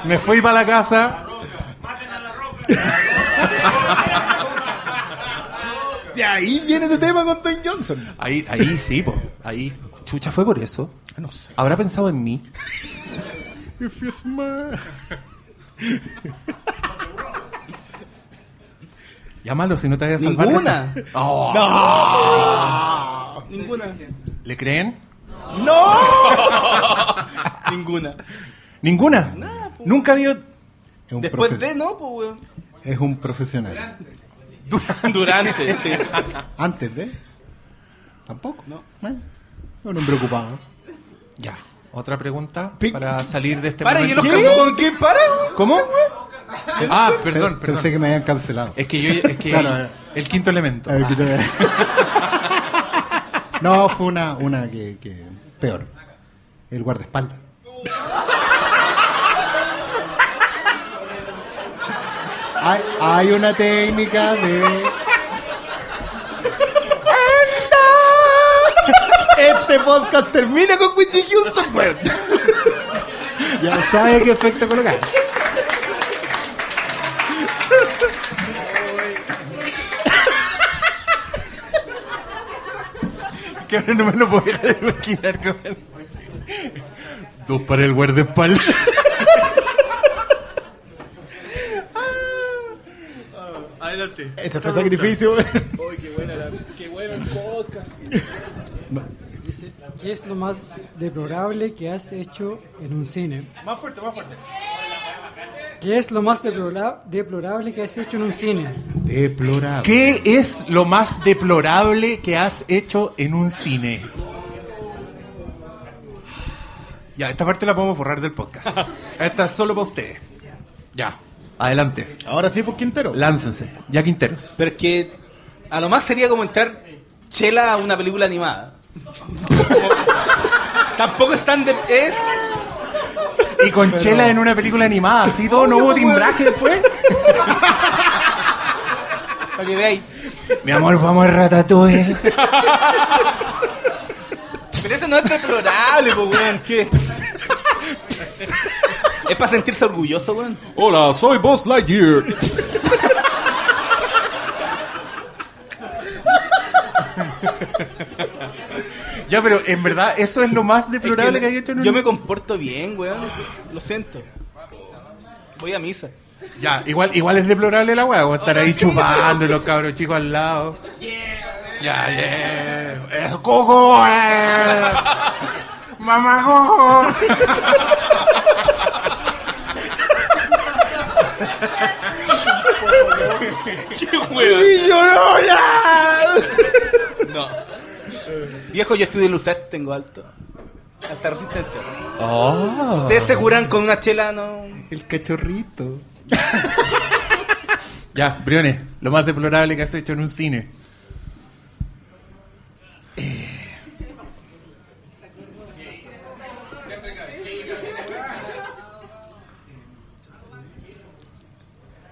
me fui para la casa. De ahí viene tu tema con Dwayne Johnson. Ahí, ahí sí, po. Ahí. Chucha, fue por eso. No sé. ¿Habrá pensado en mí? Llámalo si no te vayas a salvar. Ninguna. Oh. Ninguna. ¿Le creen? ¡No! Ninguna. ¿Ninguna? Nunca vio. Es un, Después profe- de, no, pues, weón. es un profesional. Durante, sí. Antes de. Tampoco. No. Eh, un hombre ocupado. Ya. Otra pregunta para salir de este Para, ¿y momento. los campos con qué para? ¿Cómo? Ah, perdón, Pe- Pensé que me habían cancelado. Es que yo, es que Claro. el quinto elemento. A ver, que te- no, fue una, una que, que peor. El guardaespaldas. Hay, hay una técnica de... Este podcast termina con Whitney Houston, weón. Ya sabe qué efecto colocar. Que ahora no me lo puedo dejar de imaginar con Dos para el guardaespaldas. Adelante. Ese fue sacrificio, weón. qué bueno el podcast. Dice, ¿qué es lo más deplorable que has hecho en un cine? Más fuerte, más fuerte. ¿Qué es lo más deplora- deplorable que has hecho en un cine? Deplorable. ¿Qué es lo más deplorable que has hecho en un cine? Ya, esta parte la podemos borrar del podcast. Esta es solo para ustedes. Ya, adelante. Ahora sí, pues Quintero. Láncense. Ya Quinteros. Pero es que a lo más sería como entrar chela a una película animada. Tampoco es tan de... Es... Y con Chela en una película animada, así todo, no hubo timbraje después. Para que veáis. Mi amor, vamos a Ratatouille. Pero eso no es deplorable, pues, weón. ¿Qué? es para sentirse orgulloso, weón. Hola, soy Buzz Lightyear. Ya, pero en verdad, eso es lo más deplorable Es que, hay hecho en un... Yo me comporto bien, weón. Lo siento. Voy a misa. Ya, igual, igual es deplorable la weá, estar ahí chupando y los cabros chicos al lado. Ya, yeah. ¡Es cojo! eh. ¡Mamá cojo! ¡Qué weón! No. Viejo, yo estudié Lucet, tengo alto. Alta resistencia. Oh. Ustedes se curan con una chela, no. El cachorrito. Ya, Briones, lo más deplorable que has hecho en un cine.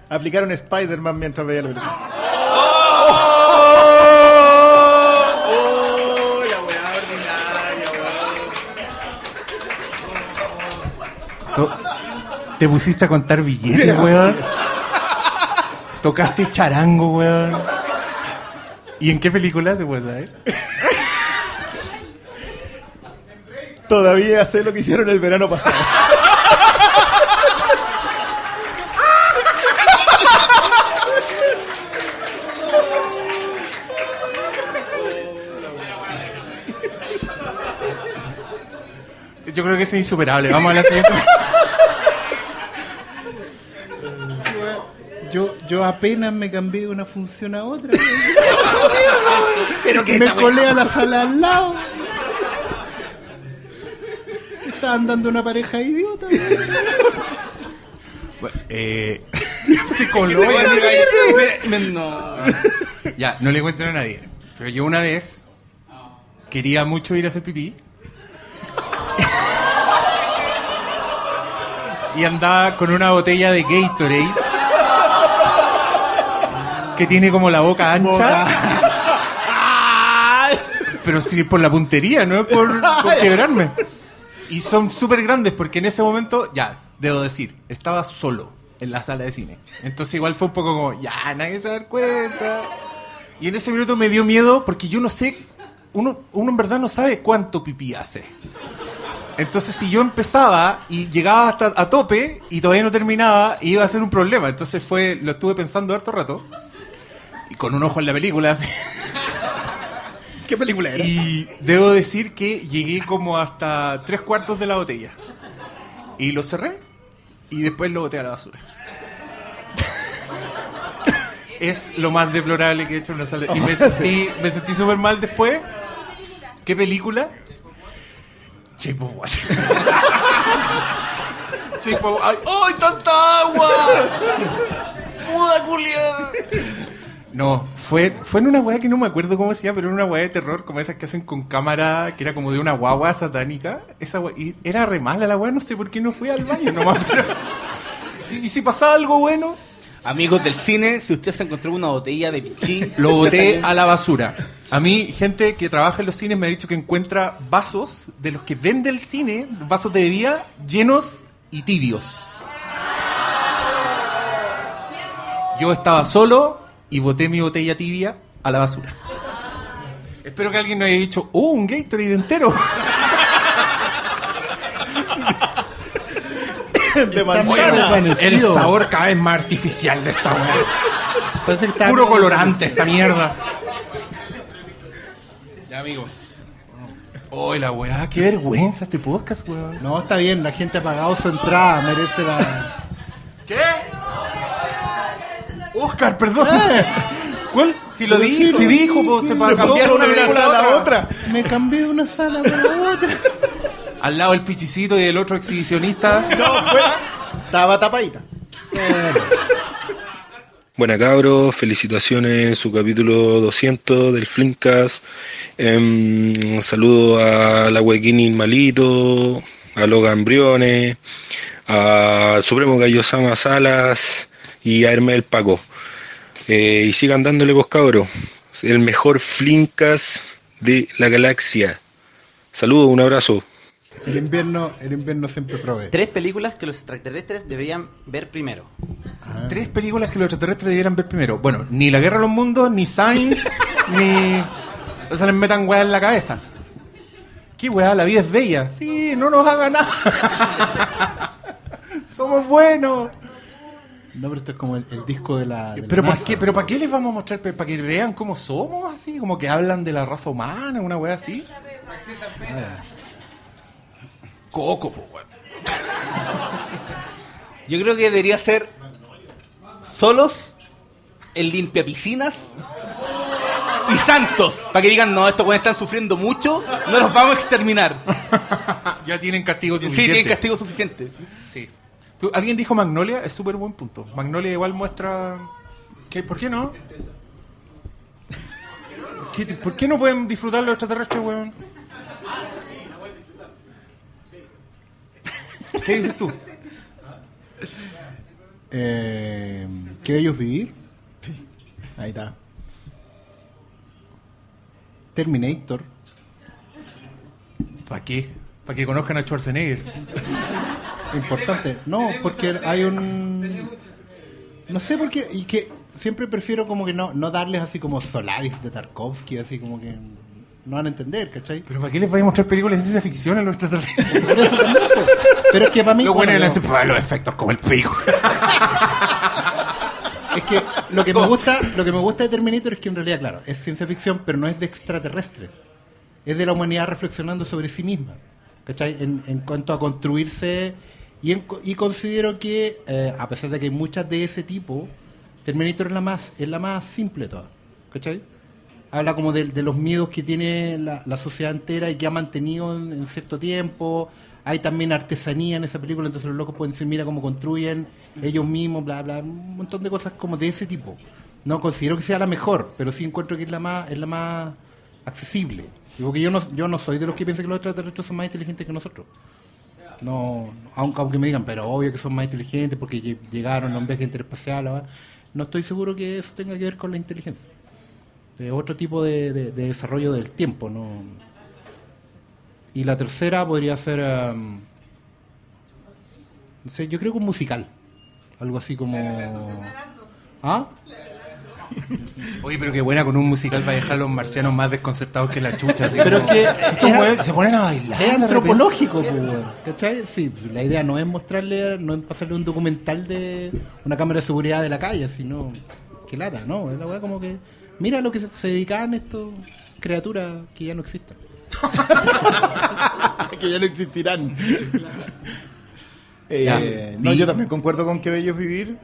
Aplicaron Spider-Man mientras veía la película. To- Te pusiste a contar billetes, weón. Tocaste charango, weón. ¿Y en qué película se puede saber? Todavía sé lo que hicieron el verano pasado. Yo creo que es insuperable. Vamos a la siguiente. Yo, apenas me cambié de una función a otra. Pero que me colé a la sala al lado. Estaban dando una pareja idiota. Bueno, eh, se coló. Me- me- no. Ya, no le cuenten a nadie. Pero yo una vez quería mucho ir a hacer pipí. y andaba con una botella de Gatorade que tiene como la boca ancha. Pero sí por la puntería, no es por, por quebrarme. Y son súper grandes porque en ese momento, ya, debo decir, estaba solo en la sala de cine. Entonces igual fue un poco como, ya, nadie se va a dar cuenta. Y en ese minuto me dio miedo porque yo no sé, uno, uno en verdad no sabe cuánto pipí hace. Entonces si yo empezaba y llegaba hasta a tope y todavía no terminaba, iba a ser un problema. Entonces fue, lo estuve pensando harto rato. Y con un ojo en la película. ¿Qué película era? Y debo decir que llegué como hasta tres cuartos de la botella. Y lo cerré y después lo boté a la basura. es lo más deplorable que he hecho en una sala. Y me sentí, me sentí súper mal después. ¿Qué película? Shape of Water. Shape of- ¡Ay, ¡ay, tanta agua! ¡Muda culia! No, fue, fue en una weá que no me acuerdo cómo se llama, pero era una weá de terror, como esas que hacen con cámara, que era como de una guagua satánica. Esa weá, y era re mala la weá, no sé por qué no fui al baño nomás, pero. Si- y si pasaba algo bueno, Amigos del cine, si usted se encontró una botella de pichín, lo boté a la basura. A mí, gente que trabaja en los cines me ha dicho que encuentra vasos de los que vende el cine, vasos de bebida, llenos y tibios. Yo estaba solo y boté mi botella tibia a la basura. Espero que alguien no haya dicho, ¡oh, un Gatorade entero! de manzana. El sabor cada vez más artificial de esta weá. Puro colorante esta mierda. Ya, amigo. Oh, la weá, qué vergüenza este podcast, weón. No, está bien, la gente ha pagado su entrada, merece la. ¿Qué? Oscar, perdón. ¿Cuál? Si lo dijo. Si dijo, po, se pasó de una sala a otra. Me cambié de una sala para la otra. Al lado del pichicito y del otro exhibicionista. No, fue. Estaba tapadita. Buena cabros, felicitaciones en su capítulo 200 del Flinkas. Em, saludo a la Huequini Malito, a Logan Briones, a Supremo Gallosama Salas y a Hermel Paco. Eh, y sigan dándole vos cabros, el mejor Flinkas de la galaxia. Saludos, un abrazo. El invierno, el invierno siempre provee. Tres películas que los extraterrestres deberían ver primero. Tres películas que los extraterrestres debieran ver primero. Bueno, ni La Guerra de los Mundos, ni Science, ni... No se les metan weá en la cabeza. ¿Qué weá? La vida es bella. Sí, no nos haga nada. Somos buenos. No, pero esto es como el, el disco de la. de la ¿Pero, por NASA. qué, ¿Pero para qué les vamos a mostrar? ¿Para que vean cómo somos así? ¿Como que hablan de la raza humana? ¿Una weá así? Coco, po, weón. Yo creo que debería ser solos, el limpia piscinas y santos. Para que digan, no, estos güeyes están sufriendo mucho, no los vamos a exterminar. Ya tienen castigo Sí, suficiente. tienen castigo suficiente. Sí. ¿Tú- ¿Alguien dijo Magnolia? Es súper buen punto. Magnolia igual muestra... ¿Qué? ¿Por qué no? ¿Qué- ¿Por qué no pueden disfrutar los extraterrestres, weón? ¿Qué dices tú? Eh, ¿Qué bello es vivir? Ahí está. Terminator. ¿Para qué? Para que conozcan a Schwarzenegger. Importante. No, porque hay un. No sé por qué. Y que siempre prefiero como que no, no darles así como Solaris de Tarkovsky, así como que no van a entender, ¿cachai? Pero ¿para qué les voy a mostrar películas de ciencia ficción a los extraterrestres? Por eso también. Pero es que para mí... Lo bueno bueno, es yo- pues, los efectos como el pico. Es que lo que me gusta, lo que me gusta de Terminator es que en realidad, claro, es ciencia ficción, pero no es de extraterrestres. Es de la humanidad reflexionando sobre sí misma. ¿Cachai? En, cuanto a construirse. Y, considero que, eh, a pesar de que hay muchas de ese tipo, Terminator es la más, es la más simple de todas. ¿Cachai? Habla como de, los miedos que tiene la, la sociedad entera y que ha mantenido en, en cierto tiempo. Hay también artesanía en esa película, entonces los locos pueden decir, mira cómo construyen ellos mismos, bla, bla, un montón de cosas como de ese tipo. No considero que sea la mejor, pero sí encuentro que es la más, es la más accesible. Porque yo no, yo no soy de los que piensan que los extraterrestres son más inteligentes que nosotros. No, aunque, aunque me digan, pero obvio que son más inteligentes porque lle- llegaron a un viaje interespacial. No estoy seguro que eso tenga que ver con la inteligencia. Es otro tipo de desarrollo del tiempo, ¿no? Y la tercera podría ser, um, no sé, yo creo que un musical. Algo así como... ¿Ah? Oye, pero qué buena con un musical para dejar a los marcianos más desconcertados que la chucha. así Pero como- que Estos es- se ponen a bailar. Es antropológico, pues, ¿cachai? Sí, pues, la idea no es mostrarle, no es pasarle un documental de una cámara de seguridad de la calle, sino que lata, ¿no? Es la weá como que, mira lo que se, se dedicaban estos criaturas que ya no existen. que ya no existirán. Eh, Ya. no, yo también concuerdo con que bello es vivir.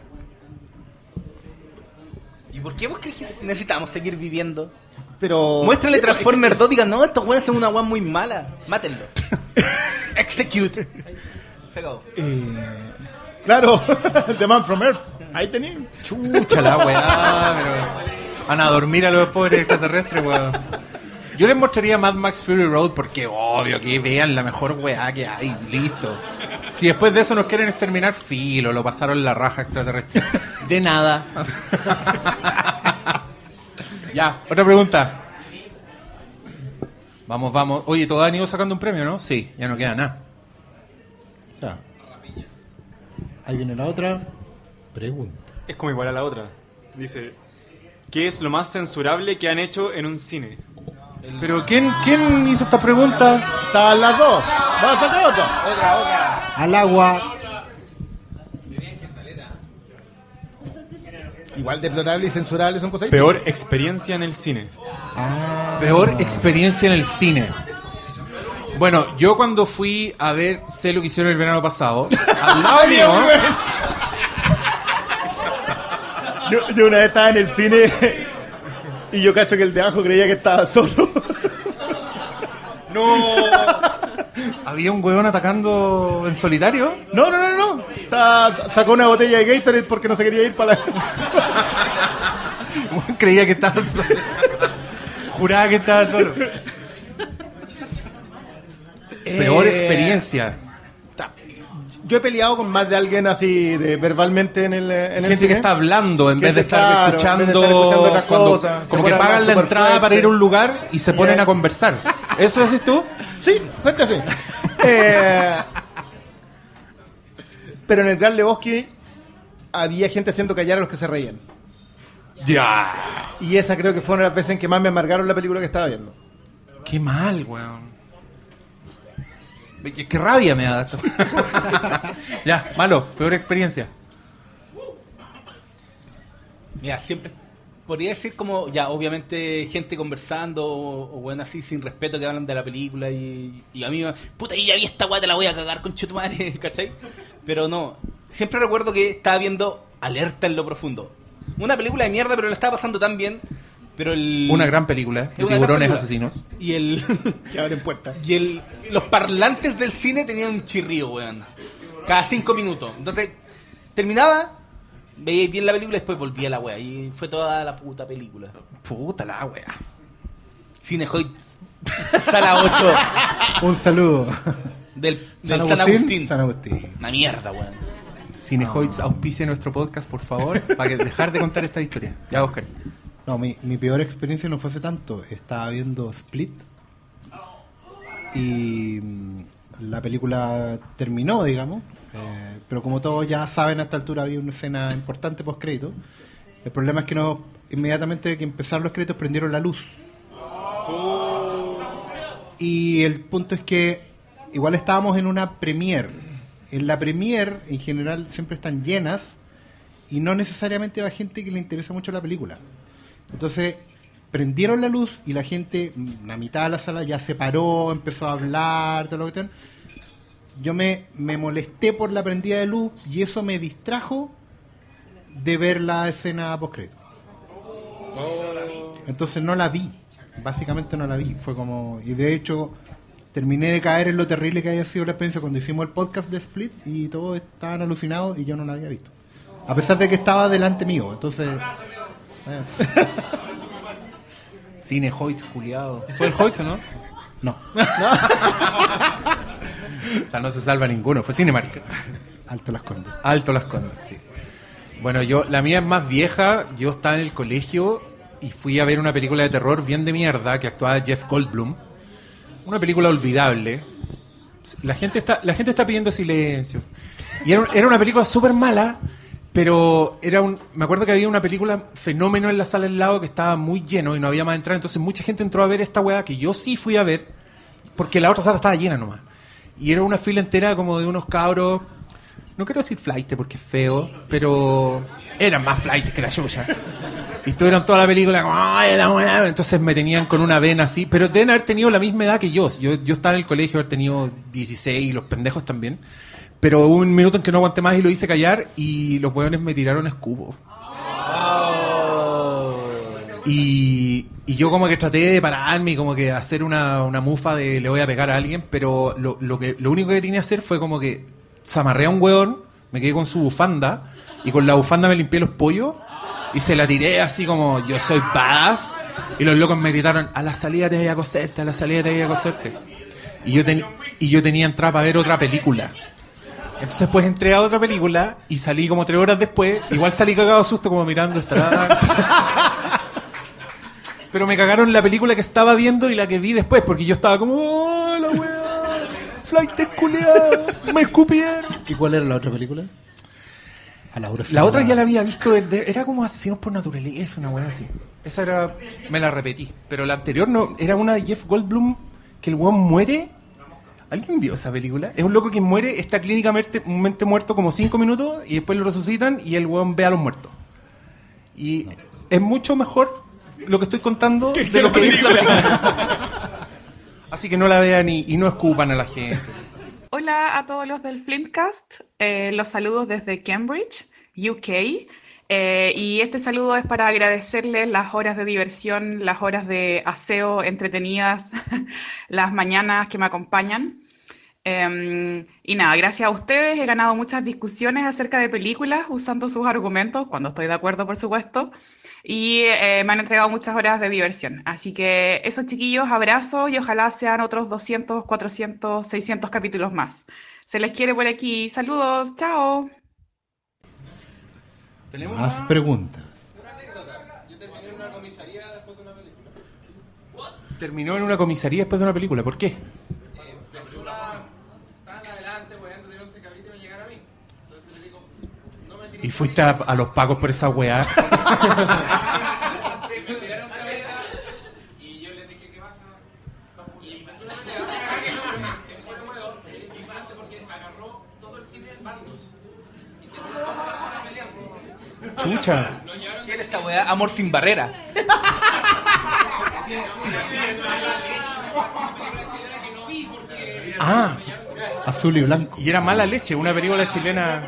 ¿Y por qué vos crees que necesitamos seguir viviendo? Pero. Muéstrale pues, Transformer 2, digan, no, estos weones son una weá muy mala. Mátenlo. Execute. Se acabó. Eh, claro, The Man from Earth. Ahí tenés. Chucha la weá, pero. Van a dormir a los pobres extraterrestres, weón. Yo les mostraría Mad Max Fury Road porque obvio que vean la mejor weá que hay, listo. Si después de eso nos quieren exterminar, filo, lo pasaron la raja extraterrestre. De nada. ya, otra pregunta. Vamos, vamos. Oye, todos han ido sacando un premio, ¿no? Sí, ya no queda nada. Ya. Ahí viene la otra pregunta. Es como igual a la otra. Dice, ¿qué es lo más censurable que han hecho en un cine? Pero ¿quién, quién hizo esta pregunta? Estaban las dos. ¿Vas a sacar otra? Otra, otra. Al agua. Igual deplorable y censurable son cosas Peor experiencia en el cine. Peor experiencia en el cine. Bueno, yo cuando fui a ver sé lo que hicieron el verano pasado, al lado mío, Yo, yo una vez estaba en el cine y yo cacho que el de abajo creía que estaba solo. no había un huevón atacando en solitario. No, no, no, no. Estaba- sacó una botella de Gatorade porque no se quería ir para la. Creía que estaba solo. Juraba que estaba solo. Peor Eh, experiencia. Yo he peleado con más de alguien así, de verbalmente en el, en el Gente cine. que está hablando en vez de estar claro, en escuchando, vez de estar escuchando otras cuando- cosas. Se como que pagan la entrada fuerte. para ir a un lugar y se ponen Yeah. a conversar. ¿Eso decís tú? Sí, cuéntase. Eh, pero en el Gran Lebowski había gente haciendo callar a los que se reían. Ya. Y esa creo que fueron las veces en que más me amargaron la película que estaba viendo. Qué mal, weón. Qué, qué rabia me da ya, malo, peor experiencia. Mira, siempre podría decir como, ya, obviamente gente conversando o, o bueno así sin respeto que hablan de la película y, y a mí, me- puta, y ya vi esta weá, te la voy a cagar con chutumare, ¿cachai? Pero no, siempre recuerdo que estaba viendo Alerta en lo profundo. Una película de mierda, pero la estaba pasando tan bien. Pero el... Una gran película de tiburones película. asesinos. Y el... que abren puertas. Y el... Los parlantes del cine tenían un chirrío, weón. Cada cinco minutos. Entonces, terminaba, veía bien la película y después volvía a la wea. Y fue toda la puta película. Puta la wea. Cinehoid. Sala 8. Un saludo. Del, San del San Agustín, Agustín. San Agustín. Una mierda, weón. Cinehoids auspicia nuestro podcast, por favor, para que dejar de contar esta historia. Ya, Oscar. No, mi, peor experiencia no fue hace tanto. Estaba viendo Split y mm, la película terminó, digamos. eh, pero como todos ya saben, a esta altura había una escena importante post crédito. El problema es que no, inmediatamente que empezaron los créditos prendieron la luz. Y el punto es que igual estábamos en una premiere. En la premiere, en general, siempre están llenas y no necesariamente va gente que le interesa mucho la película. Entonces, prendieron la luz y la gente, la mitad de la sala ya se paró, empezó a hablar, todo lo que tengan. Yo me, me molesté por la prendida de luz y eso me distrajo de ver la escena post Entonces no la vi. Básicamente no la vi. Fue como. Y de hecho, terminé de caer en lo terrible que había sido la experiencia cuando hicimos el podcast de Split y todos estaban alucinados y yo no la había visto. A pesar de que estaba delante mío. Entonces. Cine Hoyts, culiado. ¿Fue el Hoyts o no? No. O sea, no se salva ninguno. Fue Cinemark. Alto Las Condes. Alto Las Condes, sí. Bueno, yo, la mía es más vieja. Yo estaba en el colegio y fui a ver una película de terror bien de mierda que actuaba Jeff Goldblum. Una película olvidable. La gente está, la gente está pidiendo silencio. Y era, era una película súper mala, pero era un. Me acuerdo que había una película fenómeno en la sala al lado que estaba muy lleno y no había más entrada. Entonces mucha gente entró a ver esta weá que yo sí fui a ver, porque la otra sala estaba llena nomás. Y era una fila entera como de unos cabros. No quiero decir flight porque es feo, pero eran más flight que la chucha. Y estuvieron toda la película como. Entonces me tenían con una vena así. Pero deben haber tenido la misma edad que yo. Yo, yo estaba en el colegio, haber tenido 16 y los pendejos también. Pero hubo un minuto en que no aguanté más y lo hice callar y los hueones me tiraron escupos. Y, y yo como que traté de pararme y como que hacer una, una mufa de le voy a pegar a alguien, pero lo, lo, que, lo único que tenía que hacer fue como que se amarré a un hueón, me quedé con su bufanda y con la bufanda me limpié los pollos y se la tiré así como yo soy paz y los locos me gritaron a la salida te voy a coserte, a la salida te voy a coserte. Y yo, ten- y yo tenía entrada para ver otra película. Entonces pues entré a otra película y salí como tres horas después. Igual salí cagado de susto como mirando esta... Pero me cagaron la película que estaba viendo y la que vi después, porque yo estaba como, ¡oh, la weá! ¡Flight culiado! ¡Me escupieron! ¿Y cuál era la otra película? A Laura La otra ya la había visto, desde- era como Asesinos por Naturaleza, una weá así. Esa era, me la repetí. Pero la anterior no, era una de Jeff Goldblum, que el weón muere. ¿Alguien vio esa película? Es un loco que muere, está clínicamente mente muerto como cinco minutos y después lo resucitan y el weón ve a los muertos. Y es mucho mejor lo que estoy contando de lo que es la película. Así que no la vean y, y no escupan a la gente. Hola a todos los del Flintcast, eh, los saludos desde Cambridge, UK. Eh, y este saludo es para agradecerles las horas de diversión, las horas de aseo entretenidas, las mañanas que me acompañan. Em, y nada, gracias a ustedes he ganado muchas discusiones acerca de películas usando sus argumentos, cuando estoy de acuerdo, por supuesto. Y eh, me han entregado muchas horas de diversión. Así que esos chiquillos, abrazos y ojalá sean otros 200, 400, 600 capítulos más. Se les quiere por aquí. Saludos, chao. Más preguntas. Terminó en una comisaría después de una película. ¿Por qué? Y fuiste a, a los pagos por esa weá. Chucha. ¿Qué era esta weá? Amor sin barrera. Ah, Azul y blanco. y era mala leche, una película chilena.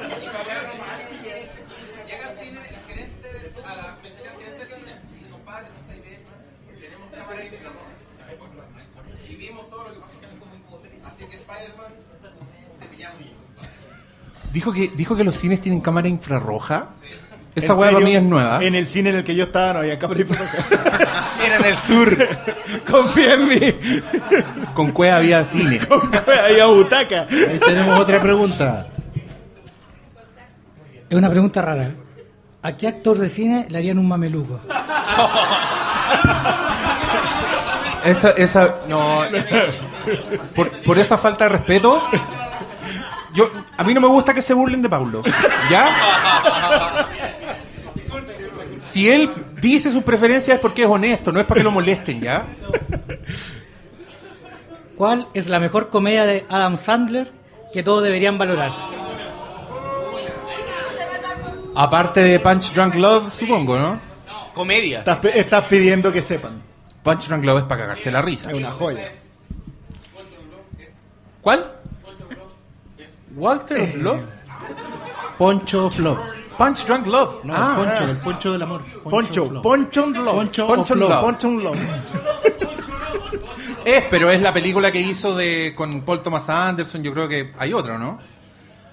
Dijo que, dijo que los cines tienen cámara infrarroja. Esa ¿En weá para mí es nueva. En el cine en el que yo estaba no había cámara. Era en el sur. Confía en mí. Con cueva había cine. Había butaca. Ahí tenemos otra pregunta. Es una pregunta rara. ¿A qué actor de cine le harían un mameluco? Esa, esa, no. Por, por esa falta de respeto, yo, a mí no me gusta que se burlen de Paulo. ¿Ya? Si él dice sus preferencias es porque es honesto, no es para que lo molesten, ¿ya? ¿Cuál es la mejor comedia de Adam Sandler que todos deberían valorar? Aparte de Punch Drunk Love, supongo, ¿no? Comedia. Estás, pidiendo que sepan. Punch Drunk Love es para cagarse la risa. Es una joya. ¿Cuál? Walter of Love. Poncho of Love. Punch Drunk Love. No, ah, Poncho, el Poncho del amor. Poncho. Poncho Love. Poncho, Poncho Love. Love. Poncho Love. Es, pero es la película que hizo de con Paul Thomas Anderson. Yo creo que hay otro, ¿no?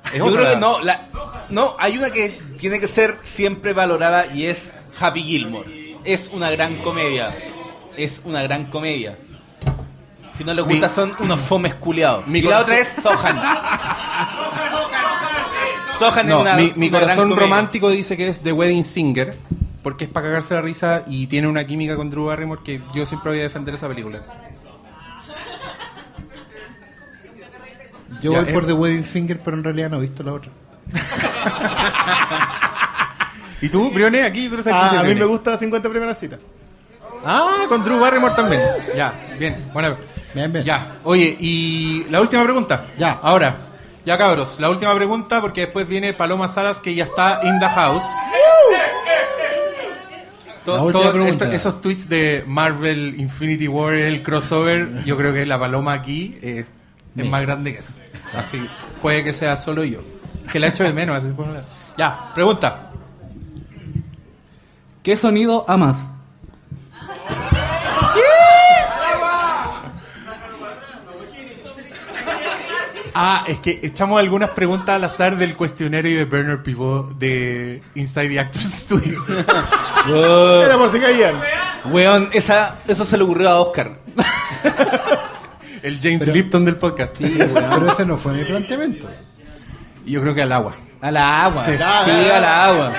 Es Yo otra. creo que no, la- no, hay una que tiene que ser siempre valorada y es Happy Gilmore. Es una gran comedia. Es una gran comedia. Si no les gusta Mi- son unos fomes culiados. Mi y la otra es Sohan. Sohan No, es una mi, mi una gran corazón romántico dice que es The Wedding Singer. Porque es para cagarse la risa y tiene una química con Drew Barrymore que yo siempre voy a defender esa película. Yo Ya, voy eh. por The Wedding Singer, pero en realidad no he visto la otra. ¿Y tú, Brione, aquí? ¿Tú Ah, a mí me gusta 50 primeras citas. Ah, con Drew Barrymore también. Ya, bien, bueno. Bien, bien. Ya, oye, y la última pregunta. Ya. Ahora, ya cabros, la última pregunta porque después viene Paloma Salas que ya está in the house. To- esto- esos tweets de Marvel Infinity War, el crossover, yo creo que la Paloma aquí eh, es más grande que eso. Así, puede que sea solo yo. Que la echo de menos. así, Ya, pregunta. ¿Qué sonido amas? Ah, es que echamos algunas preguntas al azar del cuestionario de Bernard Pivot de Inside the Actors Studio. Era por si caían. Weón, esa, eso se le ocurrió a Oscar. El James Lipton del podcast. Pero ese no fue mi planteamiento. Y yo creo que al agua. A la agua. Sí. Sí, a la agua.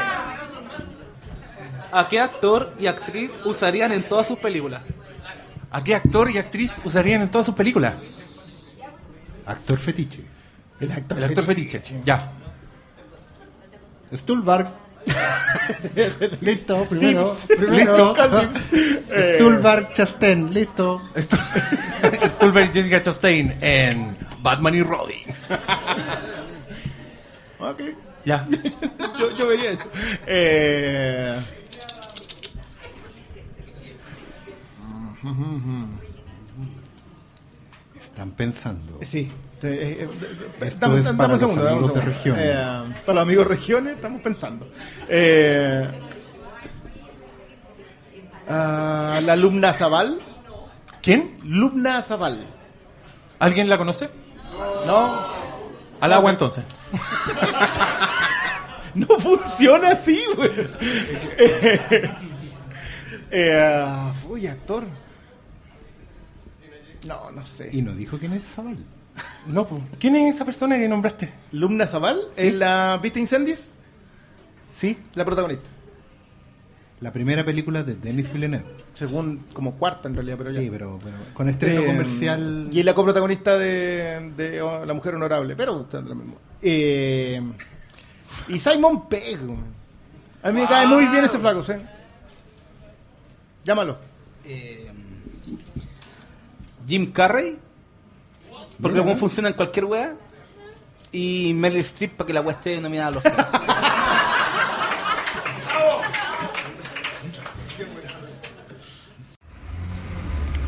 ¿A qué actor y actriz usarían en todas sus películas? ¿A qué actor y actriz usarían en todas sus películas? Actor fetiche. El actor, El actor fetiche. Ya. Stulbarg. listo, primero. Tips. primero. Eh, Stulbarg Chastain, listo. Stolberg Jessica Chastain en Batman y Robin. Ok. Ya. yo, yo vería eso. Eh... Están pensando. Sí. eh, eh, Esto dame- es dame para un los segundo, amigos de regiones. Eh, para los amigos regiones estamos pensando. Eh, ah, la alumna Zaval. ¿Quién? Lubna Zaval. ¿Alguien la conoce? No. Al agua entonces. No funciona así, güey. Eh, eh, ah, uy, actor. No, no sé. Y no dijo quién es Zabal. No, pues, ¿quién es esa persona que nombraste? Lumna Zaval, Sí. ¿en la ¿Viste Incendies? Sí, La protagonista. la primera película de Denis Villeneuve. Según, como cuarta en realidad, pero ya. Sí, pero, pero con estreno Eh, comercial. Y es la coprotagonista de, de oh, La Mujer Honorable, pero está lo mismo. Eh, y Simon Pegg. A mí me cae muy bien ese flaco, ¿sí? Llámalo. Eh, Jim Carrey. Porque ¿eh? funciona en cualquier wea. Y Meryl Streep para que la wea esté nominada a los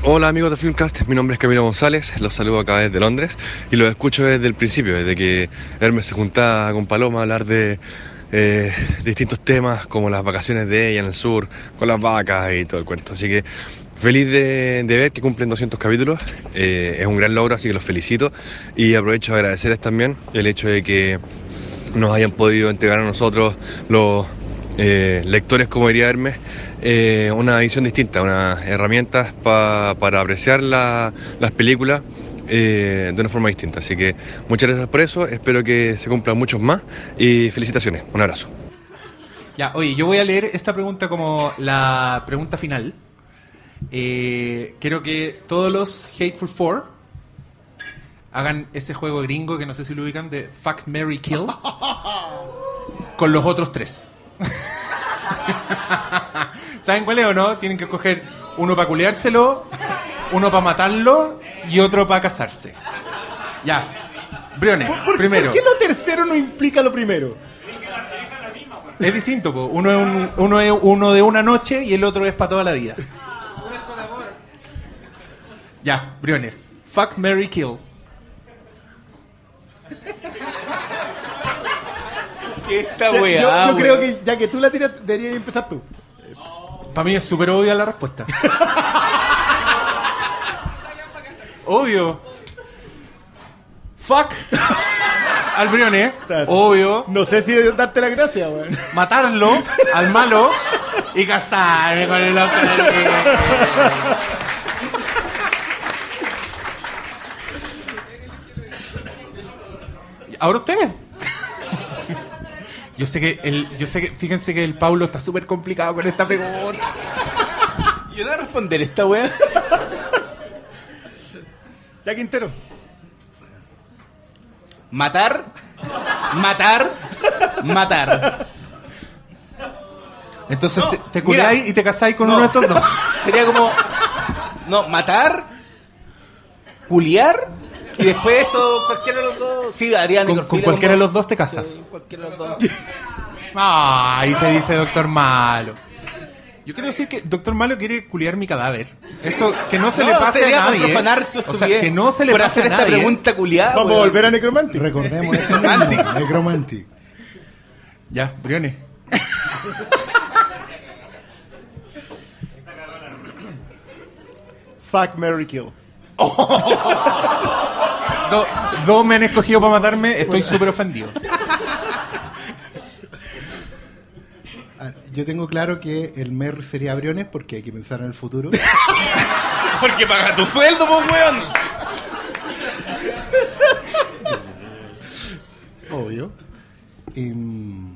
Hola amigos de Filmcast, mi nombre es Camilo González, los saludo acá desde Londres y los escucho desde el principio, desde que Hermes se juntaba con Paloma a hablar de eh, distintos temas como las vacaciones de ella en el sur, con las vacas y todo el cuento. Así que feliz de, de ver que cumplen 200 capítulos, eh, es un gran logro, así que los felicito y aprovecho de agradecerles también el hecho de que nos hayan podido entregar a nosotros los eh, lectores, como diría Hermes, eh, una visión distinta, unas herramientas pa- para apreciar la- las películas eh, de una forma distinta. Así que muchas gracias por eso, espero que se cumplan muchos más y felicitaciones. Un abrazo. Ya, oye, yo voy a leer esta pregunta como la pregunta final. Eh, quiero que todos los Hateful Four hagan ese juego gringo que no sé si lo ubican de Fuck, Mary Kill con los otros tres. ¿Saben cuál es o no? Tienen que escoger uno para culeárselo, uno para matarlo y otro para casarse. Ya. Briones, ¿Por, primero. ¿Por qué lo tercero no implica lo primero? Es distinto, po. Uno, es un- uno es uno de una noche y el otro es para toda la vida. Ya, Briones. Fuck, Mary Kill. ¿Qué esta weá? yo, creo que ya que tú la tiras, deberías empezar tú. Para mí es súper obvia la respuesta. Obvio. Fuck. Al Briones. Obvio. No sé si darte la gracia, weón. Matarlo al malo y casarme con el otro. Ahora ustedes. Yo sé que el, yo sé que, fíjense que el Paulo está súper complicado con esta pregunta. Yo voy a responder esta weá. Ya Quintero. Matar, matar, matar. Entonces No, te, te mira. y te casáis con No. uno de estos dos. Sería como. No, matar, culiar y después esto, cualquiera de los dos. Sí, Adrián Con, con cualquiera de los dos te casas. Cualquiera de los dos. Ay, se dice Doctor Malo. Yo quiero decir que Doctor Malo quiere culiar mi cadáver. Eso, que no se No, le pase a nadie. O sea, que no se le Por pase a hacer esta nadie. pregunta culiada. Vamos a volver a Necromantic. Recordemos mismo, Necromantic. Ya, Briones. Fuck, Mary Kill. Do- dos me han escogido para matarme, estoy súper ofendido. Ah, Yo tengo claro que el MER sería Briones porque hay que pensar en el futuro. Porque paga tu sueldo, pues, weón. Obvio. Y, mm,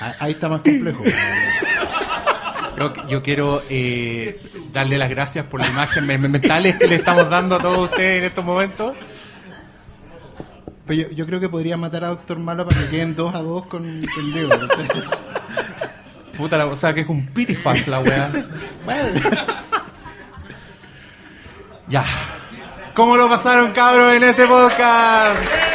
ah, ahí está más complejo. Yo, yo quiero eh, darle las gracias por las imágenes me- mentales que le estamos dando a todos ustedes en estos momentos. Pero yo, yo creo que podría matar a Doctor Malo para que queden dos a dos con, con Diego. ¿cachai? Puta, la, o sea que es un pity fuck la weá. Ya. ¿Cómo lo pasaron, cabros, en este podcast?